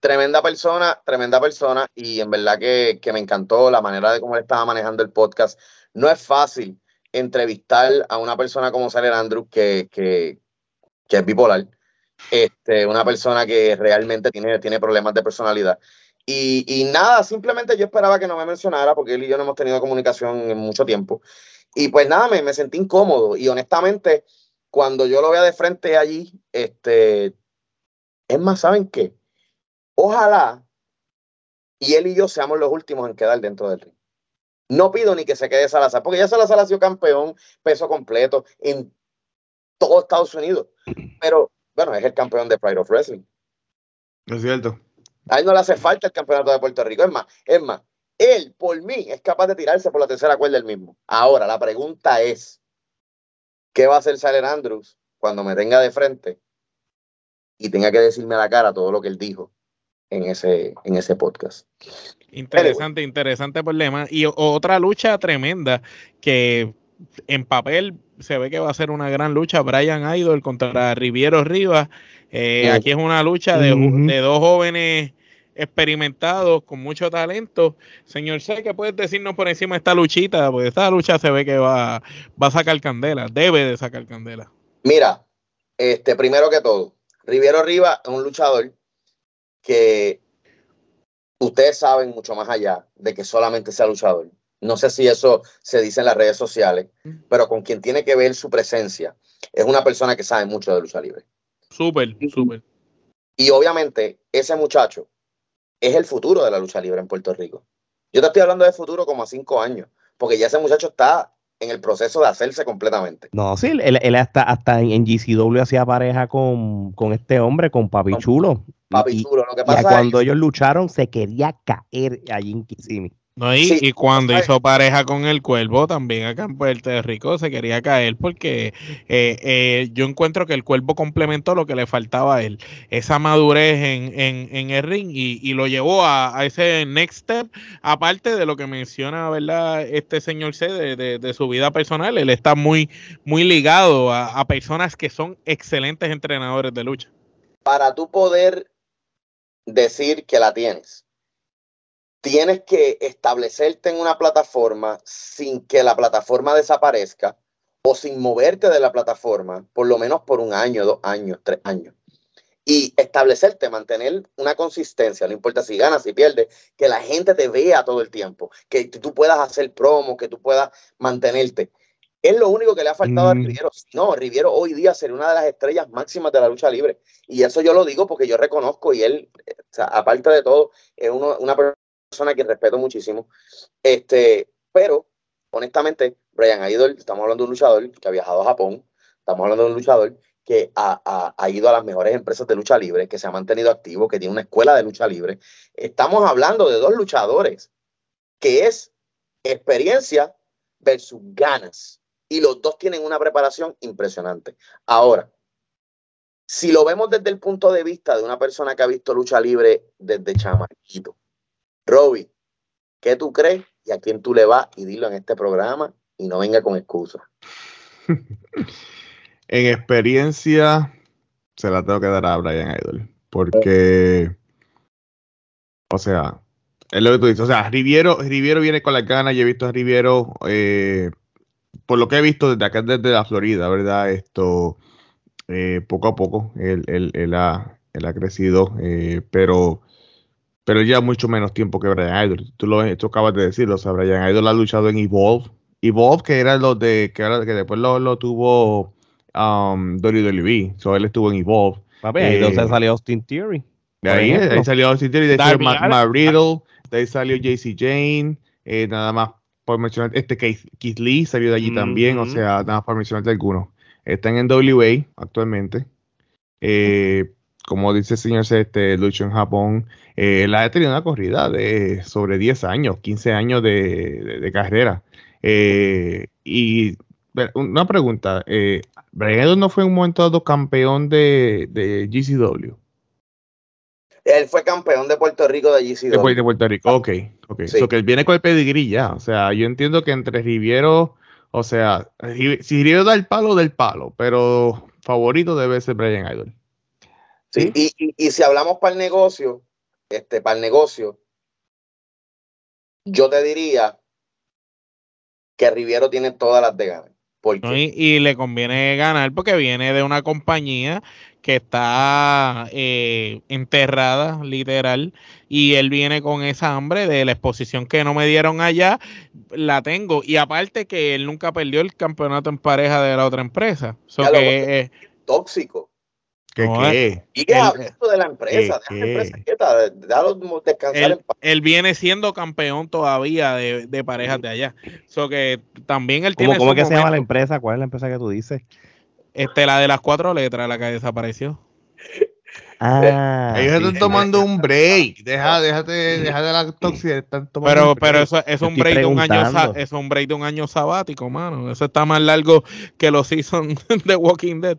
Tremenda persona, tremenda persona, y en verdad que, que me encantó la manera de cómo él estaba manejando el podcast no es fácil entrevistar a una persona como Saler Andrews que, que, es bipolar, este, una persona que realmente tiene, tiene problemas de personalidad. Y, nada, simplemente yo esperaba que no me mencionara porque él y yo no hemos tenido comunicación en mucho tiempo. Y pues nada, me, me sentí incómodo y honestamente, cuando yo lo vea de frente allí, este, es más, ¿saben qué? Ojalá y él y yo seamos los últimos en quedar dentro del ring. No pido ni que se quede Salazar, porque ya Salazar ha sido campeón peso completo en todo Estados Unidos. Pero, bueno, es el campeón de Pride of Wrestling. Es cierto. A él no le hace falta el campeonato de Puerto Rico. Es más, es más, él, por mí, es capaz de tirarse por la tercera cuerda el mismo. Ahora, la pregunta es, ¿qué va a hacer Salen Andrews cuando me tenga de frente y tenga que decirme a la cara todo lo que él dijo en ese, en ese podcast? Interesante, interesante problema. Y otra lucha tremenda que en papel se ve que va a ser una gran lucha. Brian Idol contra Riviero Rivas. Eh, aquí es una lucha de, dos jóvenes experimentados con mucho talento. Señor C, ¿qué puedes decirnos por encima de esta luchita? Porque esta lucha se ve que va, va a sacar candela, debe de sacar candela. Mira, este, primero que todo, Riviero Rivas es un luchador que ustedes saben mucho más allá de que solamente sea luchador. No sé si eso se dice en las redes sociales, pero con quien tiene que ver su presencia es una persona que sabe mucho de lucha libre. Súper, súper. Y obviamente ese muchacho es el futuro de la lucha libre en Puerto Rico. Yo te estoy hablando de futuro como a cinco años, porque ya ese muchacho está en el proceso de hacerse completamente. No, sí, él, hasta, hasta en GCW hacía pareja con, con este hombre, con Papi Chulo. Papi Chulo, lo que pasa cuando ellos lucharon se quería caer allí en Kissimmee. No, y, cuando hizo pareja con el cuervo, también acá en Puerto Rico se quería caer porque eh, eh, yo encuentro que el cuervo complementó lo que le faltaba a él, esa madurez en, en, el ring y, lo llevó a, ese next step, aparte de lo que menciona verdad este señor C de, su vida personal, él está muy, muy ligado a, a personas que son excelentes entrenadores de lucha. Para tú poder decir que la tienes tienes que establecerte en una plataforma sin que la plataforma desaparezca o sin moverte de la plataforma, por lo menos por un año, dos años, tres años. Y establecerte, mantener una consistencia, no importa si ganas, si pierdes, que la gente te vea todo el tiempo, que tú puedas hacer promo, que tú puedas mantenerte. Es lo único que le ha faltado a mm. Riviero. No, Riviero hoy día sería una de las estrellas máximas de la lucha libre. Y eso yo lo digo porque yo reconozco y él, aparte de todo, es una persona que respeto muchísimo. Este, pero, honestamente, Brian Idol, estamos hablando de un luchador que ha viajado a Japón, estamos hablando de un luchador que ha, ido a las mejores empresas de lucha libre, que se ha mantenido activo, que tiene una escuela de lucha libre. Estamos hablando de dos luchadores, que es experiencia versus ganas. Y los dos tienen una preparación impresionante. Ahora, si lo vemos desde el punto de vista de una persona que ha visto lucha libre desde chamaquito, Roby, ¿qué tú crees y a quién tú le vas? Y dilo en este programa y no venga con excusas. en experiencia, se la tengo que dar a Brian Idol. Porque, o sea, es lo que tú dices. O sea, Riviero, Riviero viene con las ganas. Yo he visto a Riviero, eh, por lo que he visto desde acá, desde la Florida, ¿verdad? Esto, eh, poco a poco, él, ha, crecido, eh, pero pero ya mucho menos tiempo que Brian Idol. Tú lo tú acabas de decirlo, o sea, Brian Idol ha luchado en Evolve. Evolve, que era lo de, que, era, que después lo, lo tuvo um, WWE, so él estuvo en Evolve. Papi, ahí Eh, entonces salió Austin Theory. De ahí, ahí salió Austin Theory, de ahí salió. Matt Riddle, de ahí salió JC Jane, eh, nada más por mencionar, este Keith, Lee salió de allí también, o sea, nada más por mencionarte algunos. Están en WA actualmente. Eh, como dice el señor este, luchó en Japón. Eh, él ha tenido una corrida de sobre 10 años, 15 años de, de- de carrera. Eh, y una pregunta, eh, no fue en un momento dado campeón de, de GCW. Él fue campeón de Puerto Rico de GCW. Después de Puerto Rico, ok, ok. Sí. So que él viene con el pedigrí ya. O sea, yo entiendo que entre Riviero, o sea, si Riviero da el palo, del palo, pero favorito debe ser Brian Idol. Sí, y, y- y si hablamos para el negocio, este, para el negocio, yo te diría que Riviero tiene todas las de ganar. Porque ¿no? Y, y le conviene ganar porque viene de una compañía que está eh, enterrada, literal, y él viene con esa hambre de la exposición que no me dieron allá, la tengo. Y aparte que él nunca perdió el campeonato en pareja de la otra empresa. So Ya que, eh, tóxico. ¿Qué No, qué? Y que Él- hablando de la empresa, ¿Qué, deja la qué? empresa quieta, déjalo descansar él, en paz. él viene siendo campeón todavía de, de parejas de allá. So que también él ¿Cómo, tiene cómo es que se llama la empresa? ¿Cuál es la empresa que tú dices? Este, la de las cuatro letras, la que desapareció. Ah, Ellos sí, están sí. tomando un break. Deja, déjate, deja de la toxicidad. Están tomando Pero, un pero eso es un break de un año es un break de un año sabático, mano. Eso está más largo que los seasons de Walking Dead.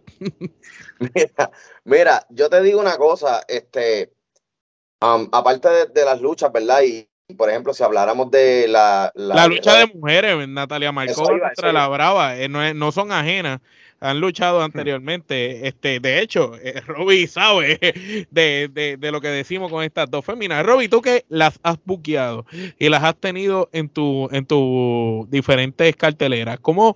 Mira, mira, yo te digo una cosa, este, aparte de, de las luchas, ¿verdad? Y, por ejemplo, si habláramos de la... La lucha de mujeres, Natalia iba, contra la. Brava, eh, no, es- no son ajenas. Han luchado anteriormente. Este, de hecho, eh, Robbie sabe de, de- de lo que decimos con estas dos féminas. Robbie, tú que las has buqueado y las has tenido en tu, en tu diferentes carteleras, ¿cómo,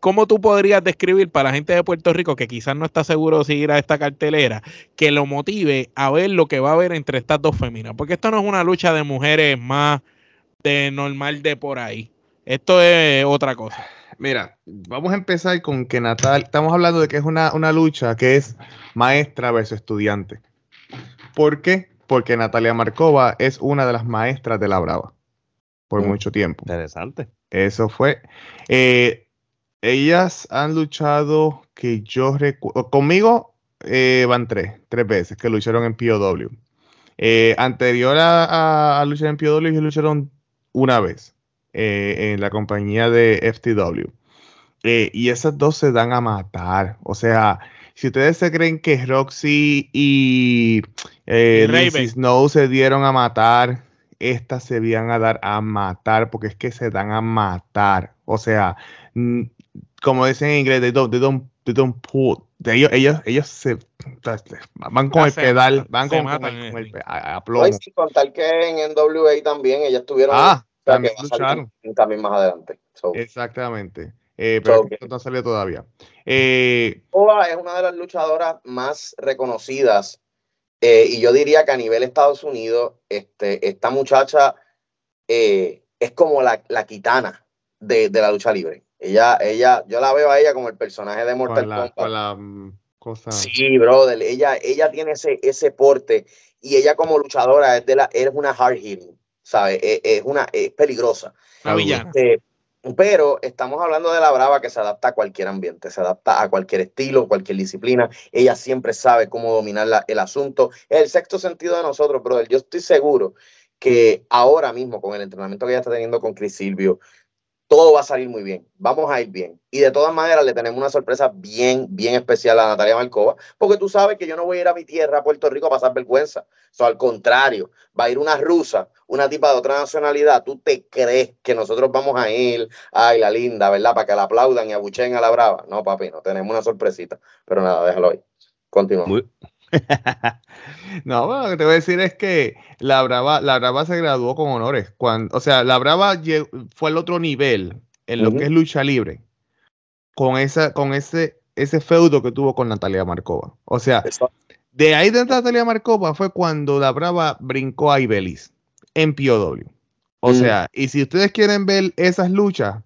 ¿cómo tú podrías describir para la gente de Puerto Rico que quizás no está seguro si ir a esta cartelera, que lo motive a ver lo que va a haber entre estas dos féminas? Porque esto no es una lucha de mujeres más de normal de por ahí. Esto es otra cosa. Mira, vamos a empezar con que Natal, estamos hablando de que es una, una lucha que es maestra versus estudiante. ¿Por qué? Porque Natalia Markova es una de las maestras de la Brava por Mm. mucho tiempo. Interesante. Eso fue. Eh, ellas han luchado que yo recuerdo. Conmigo eh, van tres, tres veces que lucharon en POW. Eh, anterior a, a- a luchar en POW, ellos lucharon una vez eh, en la compañía de FTW. Eh, y esas dos se dan a matar. O sea, si ustedes se creen que Roxy y, eh, Y Snow se dieron a matar, estas se van a dar a matar porque es que se dan a matar. O sea, como dicen en inglés, they don't, they don't, they don't pull. De ellos, ellos, ellos se van con Ah, el se pedal, van con, con el, con el a, a plomo. y sin contar que en NWA también ellas tuvieron... Ah, o sea, también lucharon. también- más adelante. So, Exactamente. Eh, pero So, esto no salió todavía. Eh, Oa es una de las luchadoras más reconocidas eh, y yo diría que a nivel Estados Unidos, este, esta muchacha eh, es como la, la kitana de, de la lucha libre. Ella, ella, yo la veo a ella como el personaje de Mortal con la, Kombat. con la mm, cosa. Sí, brother, ella, ella tiene ese, ese porte y ella como luchadora es de la, es una hard hitting, ¿sabes? Es, es una, es peligrosa. Una villana. Este, pero estamos hablando de la brava que se adapta a cualquier ambiente, se adapta a cualquier estilo, cualquier disciplina. Ella siempre sabe cómo dominar la- el asunto. Es el sexto sentido de nosotros, brother. Yo estoy seguro que ahora mismo, con el entrenamiento que ella está teniendo con Chris Silvio, todo va a salir muy bien. Vamos a ir bien. Y de todas maneras, le tenemos una sorpresa bien, bien especial a Natalia Marcova, porque tú sabes que yo no voy a ir a mi tierra, a Puerto Rico, a pasar vergüenza. O sea, al contrario, va a ir una rusa, una tipa de otra nacionalidad. ¿Tú te crees que nosotros vamos a ir, ay, la linda, ¿verdad? Para que la aplaudan y abuchen a la brava. No, papi, no, tenemos una sorpresita. Pero nada, déjalo ahí. Continúa. Muy- No, bueno, lo que te voy a decir es que la Brava, la Brava se graduó con honores. Cuando, o sea, la Brava fue al otro nivel en lo que es lucha libre con esa, con ese, ese feudo que tuvo con Natalia Marcova. O sea, Eso- De ahí de Natalia Marcova fue cuando la brava brincó a Ibelis en POW. O sea, y si ustedes quieren ver esas luchas,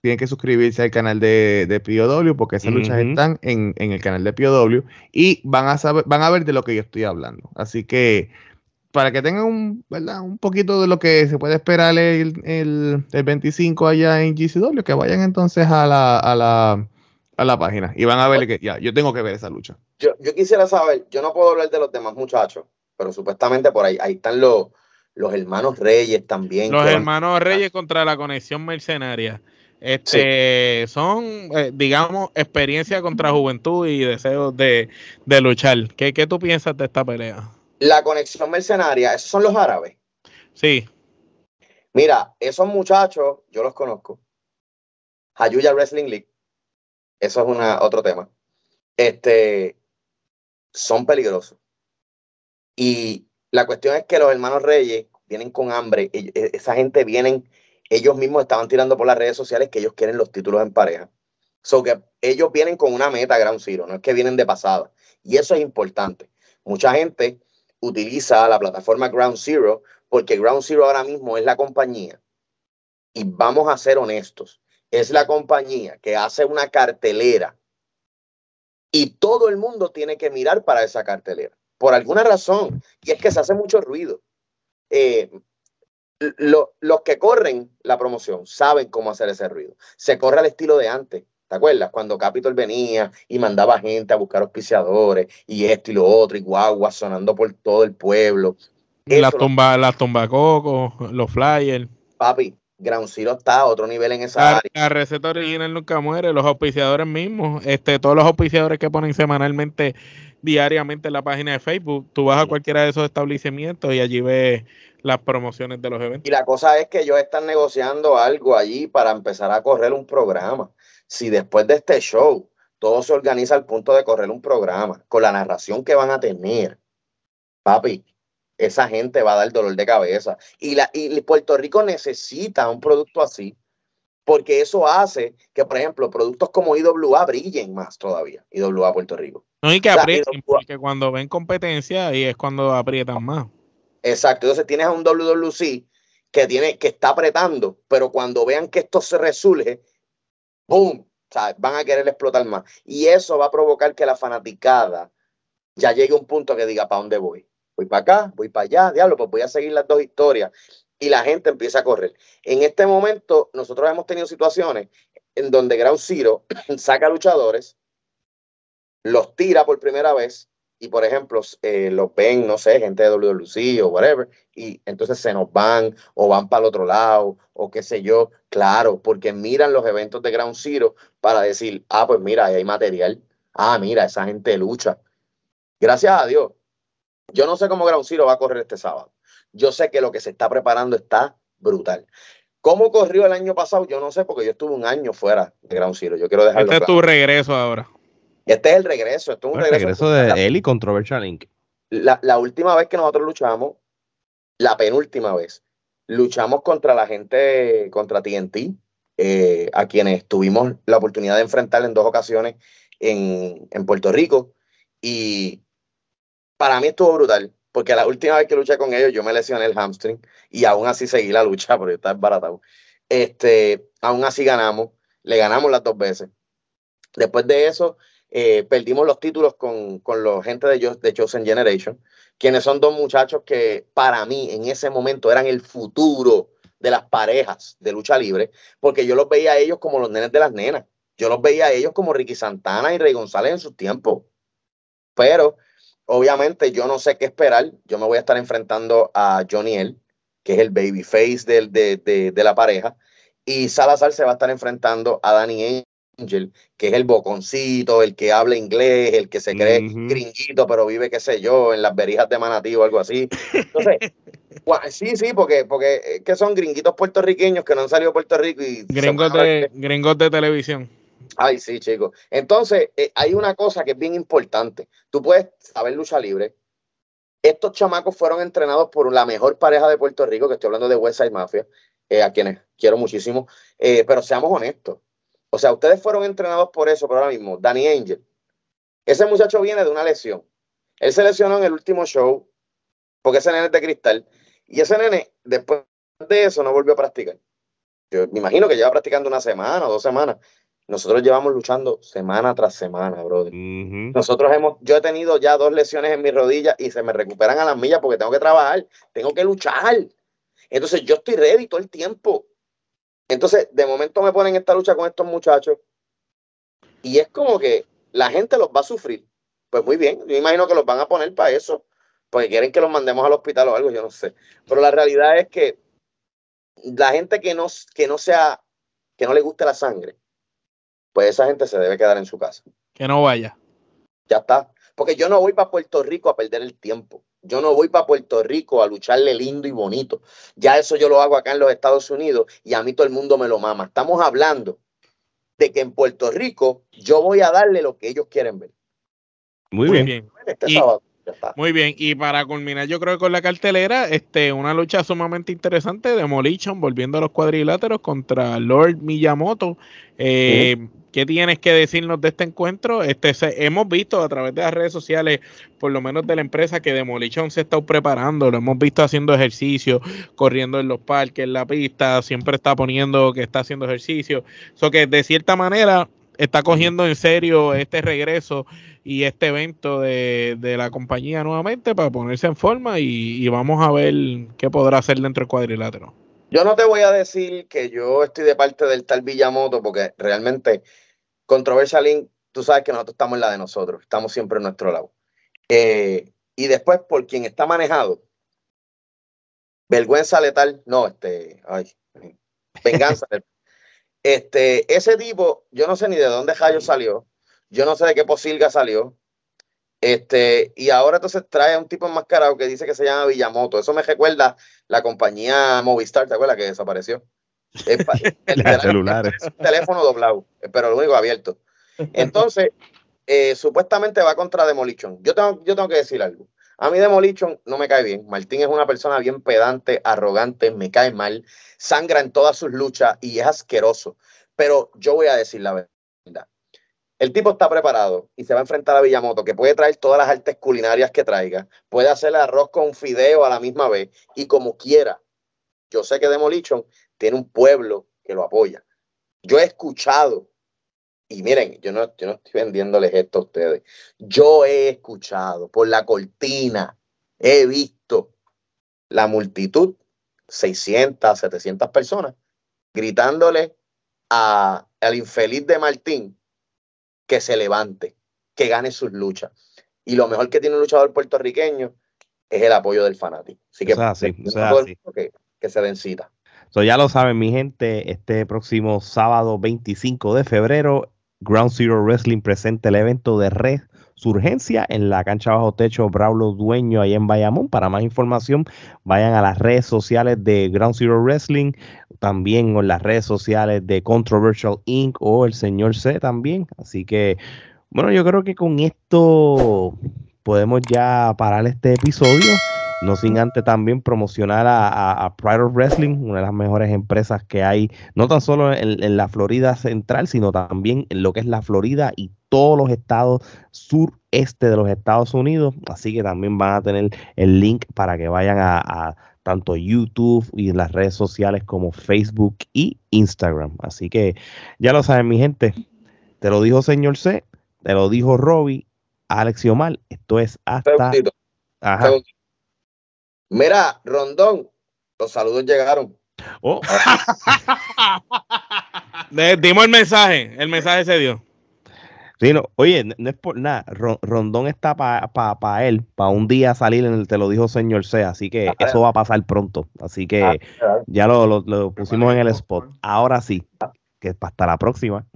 tienen que suscribirse al canal de, de POW porque esas luchas están en, en el canal de POW y van a saber, van a ver de lo que yo estoy hablando. Así que para que tengan un, ¿verdad? un poquito de lo que se puede esperar el, el, el 25 allá en GCW, que vayan entonces a la, a la, a la página y van a ver que ya, yo tengo que ver esa lucha. Yo, yo quisiera saber, yo no puedo hablar de los demás muchachos, pero supuestamente por ahí, ahí están los, los hermanos Reyes también. Los van- hermanos Reyes contra la conexión mercenaria. Este son, eh, digamos, experiencia contra juventud y deseos de, de luchar. ¿Qué, ¿Qué tú piensas de esta pelea? La conexión mercenaria, esos son los árabes. Sí, Mira, esos muchachos, yo los conozco. Hayuya Wrestling League. Eso es una, otro tema. Este, son peligrosos. Y la cuestión es que los hermanos Reyes vienen con hambre. e- Esa gente vienen, ellos mismos estaban tirando por las redes sociales que ellos quieren los títulos en pareja. So que ellos vienen con una meta Ground Zero, no es que vienen de pasada. Y eso es importante. Mucha gente utiliza la plataforma Ground Zero porque Ground Zero ahora mismo es la compañía. Y vamos a ser honestos, es la compañía que hace una cartelera y todo el mundo tiene que mirar para esa cartelera, por alguna razón, y es que se hace mucho ruido. Eh, lo- los que corren la promoción saben cómo hacer ese ruido. Se corre al estilo de antes. ¿Te acuerdas? Cuando Capitol venía y mandaba gente a buscar auspiciadores y esto y lo otro, y guaguas sonando por todo el pueblo. las Eso no- tumba, tumbacocos, los flyers. Papi, Ground Zero está a otro nivel en esa La, área. la receta original nunca muere, los auspiciadores mismos, este, todos los auspiciadores que ponen semanalmente, diariamente en la página de Facebook, tú vas a cualquiera de esos establecimientos y allí ves las promociones de los eventos. Y la cosa es que ellos están negociando algo allí para empezar a correr un programa. Si después de este show todo se organiza al punto de correr un programa, con la narración que van a tener, papi, esa gente va a dar dolor de cabeza. Y, la, y Puerto Rico necesita un producto así, porque eso hace que, por ejemplo, productos como IWA brillen más todavía. IWA Puerto Rico. No, y que O sea, aprieten, porque cuando ven competencia ahí es cuando aprietan más. Exacto. Entonces tienes a un WWC que tiene, que está apretando, pero cuando vean que esto se resurge, ¡boom! O sea, van a querer explotar más. Y eso va a provocar que la fanaticada ya llegue a un punto que diga, ¿para dónde voy? Voy para acá, voy para allá, diablo, pues voy a seguir las dos historias. Y la gente empieza a correr. En este momento, nosotros hemos tenido situaciones en donde Ground Zero saca luchadores, los tira por primera vez y, por ejemplo, eh, los ven, no sé, gente de WWC o whatever, y entonces se nos van o van para el otro lado o qué sé yo. Claro, porque miran los eventos de Ground Zero para decir, ah, pues mira, ahí hay material. Ah, mira, esa gente lucha. Gracias a Dios. Yo no sé cómo Ground Zero va a correr este sábado. Yo sé que lo que se está preparando está brutal. ¿Cómo corrió el año pasado? Yo no sé, porque yo estuve un año fuera de Ground Zero. Yo quiero dejarlo Este es tu regreso ahora. Este es el regreso. Esto es un El regreso. regreso La- de él y Controversial Inc. la, la última vez que nosotros luchamos, la penúltima vez, luchamos contra la gente, contra TNT, eh, a quienes tuvimos la oportunidad de enfrentar en dos ocasiones en, en Puerto Rico. Y para mí estuvo brutal, porque la última vez que luché con ellos yo me lesioné el hamstring y aún así seguí la lucha, porque está baratado. Este, aún así ganamos, le ganamos las dos veces. Después de eso, eh, perdimos los títulos con, con los gente de, de Chosen Generation, quienes son dos muchachos que para mí en ese momento eran el futuro de las parejas de lucha libre, porque yo los veía a ellos como los nenes de las nenas. Yo los veía a ellos como Ricky Santana y Rey González en sus tiempos. Pero obviamente yo no sé qué esperar. Yo me voy a estar enfrentando a Johnny L, que es el babyface del- de, de, de la pareja, y Salazar se va a estar enfrentando a Danny Angel, que es el boconcito, el que habla inglés, el que se cree gringuito, pero vive, qué sé yo, en las berijas de Manatí o algo así. Entonces, sí, sí, porque, porque que son gringuitos puertorriqueños que no han salido de Puerto Rico y Gringos a de, gringos de televisión. Ay, sí, chicos. Entonces, eh, hay una cosa que es bien importante. Tú puedes saber lucha libre. Estos chamacos fueron entrenados por la mejor pareja de Puerto Rico, que estoy hablando de West Side Mafia, eh, a quienes quiero muchísimo. Eh, pero seamos honestos. O sea, ustedes fueron entrenados por eso, pero ahora mismo, Danny Angel, ese muchacho viene de una lesión. Él se lesionó en el último show porque ese nene es de cristal. Y ese nene, después de eso, no volvió a practicar. Yo me imagino que lleva practicando una semana o dos semanas. Nosotros llevamos luchando semana tras semana, brother. Nosotros hemos, yo he tenido ya dos lesiones en mi rodilla y se me recuperan a las millas porque tengo que trabajar, tengo que luchar. Entonces yo estoy ready todo el tiempo. Entonces, de momento me ponen esta lucha con estos muchachos y es como que la gente los va a sufrir. Pues muy bien, yo imagino que los van a poner para eso, porque quieren que los mandemos al hospital o algo, yo no sé. Pero la realidad es que la gente que no, que no sea, que no le guste la sangre, pues esa gente se debe quedar en su casa. Que no vaya. Ya está. Porque yo no voy para Puerto Rico a perder el tiempo. Yo no voy para Puerto Rico a lucharle lindo y bonito. Ya eso yo lo hago acá en los Estados Unidos y a mí todo el mundo me lo mama. Estamos hablando de que en Puerto Rico yo voy a darle lo que ellos quieren ver. Muy, bien. Este muy bien, y para culminar, yo creo que con la cartelera, este, una lucha sumamente interesante, Demolition volviendo a los cuadriláteros contra Lord Miyamoto. Eh, ¿Qué tienes que decirnos de este encuentro? Este, hemos visto a través de las redes sociales, por lo menos de la empresa, que Demolition se está preparando. Lo hemos visto haciendo ejercicio, corriendo en los parques, en la pista, siempre está poniendo que está haciendo ejercicio. Eso que de cierta manera está cogiendo en serio este regreso y este evento de, la compañía nuevamente para ponerse en forma y, vamos a ver qué podrá hacer dentro del cuadrilátero. Yo no te voy a decir que yo estoy de parte del tal Villamoto porque realmente Controversial Link, tú sabes que nosotros estamos en la de nosotros, estamos siempre en nuestro lado. Eh, y después por quien está manejado, vergüenza letal, no, este, ay, venganza. Este, ese tipo, yo no sé ni de dónde Jayo salió, yo no sé de qué posilga salió. Este, y ahora entonces trae a un tipo enmascarado que dice que se llama Villamoto. Eso me recuerda la compañía Movistar, ¿te acuerdas que desapareció? El, el celulares. teléfono doblado, pero lo único abierto. Entonces, eh, supuestamente va contra Demolition. Yo tengo, yo tengo que decir algo. A mí Demolition no me cae bien. Martín es una persona bien pedante, arrogante, me cae mal, sangra en todas sus luchas y es asqueroso. Pero yo voy a decir la verdad. El tipo está preparado y se va a enfrentar a Villamoto, que puede traer todas las artes culinarias que traiga, puede hacer arroz con fideo a la misma vez y como quiera. Yo sé que Demolition tiene un pueblo que lo apoya. Yo he escuchado y miren, yo no, yo no estoy vendiéndoles esto a ustedes. Yo he escuchado por la cortina, he visto la multitud, 600, 700 personas, gritándole a, al infeliz de Martín que se levante, que gane sus luchas. Y lo mejor que tiene un luchador puertorriqueño es el apoyo del fanático. Así que, que, que, se den cita. ya lo saben, mi gente, este próximo sábado 25 de febrero Ground Zero Wrestling presenta el evento de resurgencia en la cancha bajo techo Braulo Dueño ahí en Bayamón. Para más información, vayan a las redes sociales de Ground Zero Wrestling, también en las redes sociales de Controversial Inc. o el señor C también. Así que, bueno, yo creo que con esto podemos ya parar este episodio. No sin antes también promocionar a, Pride of Wrestling, una de las mejores empresas que hay, no tan solo en, la Florida Central, sino también en lo que es la Florida y todos los estados sureste de los Estados Unidos. Así que también van a tener el link para que vayan a, tanto YouTube y las redes sociales como Facebook y Instagram. Así que ya lo saben, mi gente. Te lo dijo señor C, te lo dijo Robbie, Alex y Omar. Esto es hasta. Ajá. Mira, Rondón, los saludos llegaron. Oh. Dimos el mensaje, el mensaje se dio. Sí, no, oye, no, es por nada, Rondón está para él, para un día salir en el Te lo dijo señor C, así que ah, eso va a pasar pronto, así que ah, ya lo, lo pusimos en el spot. Ahora sí, que hasta la próxima.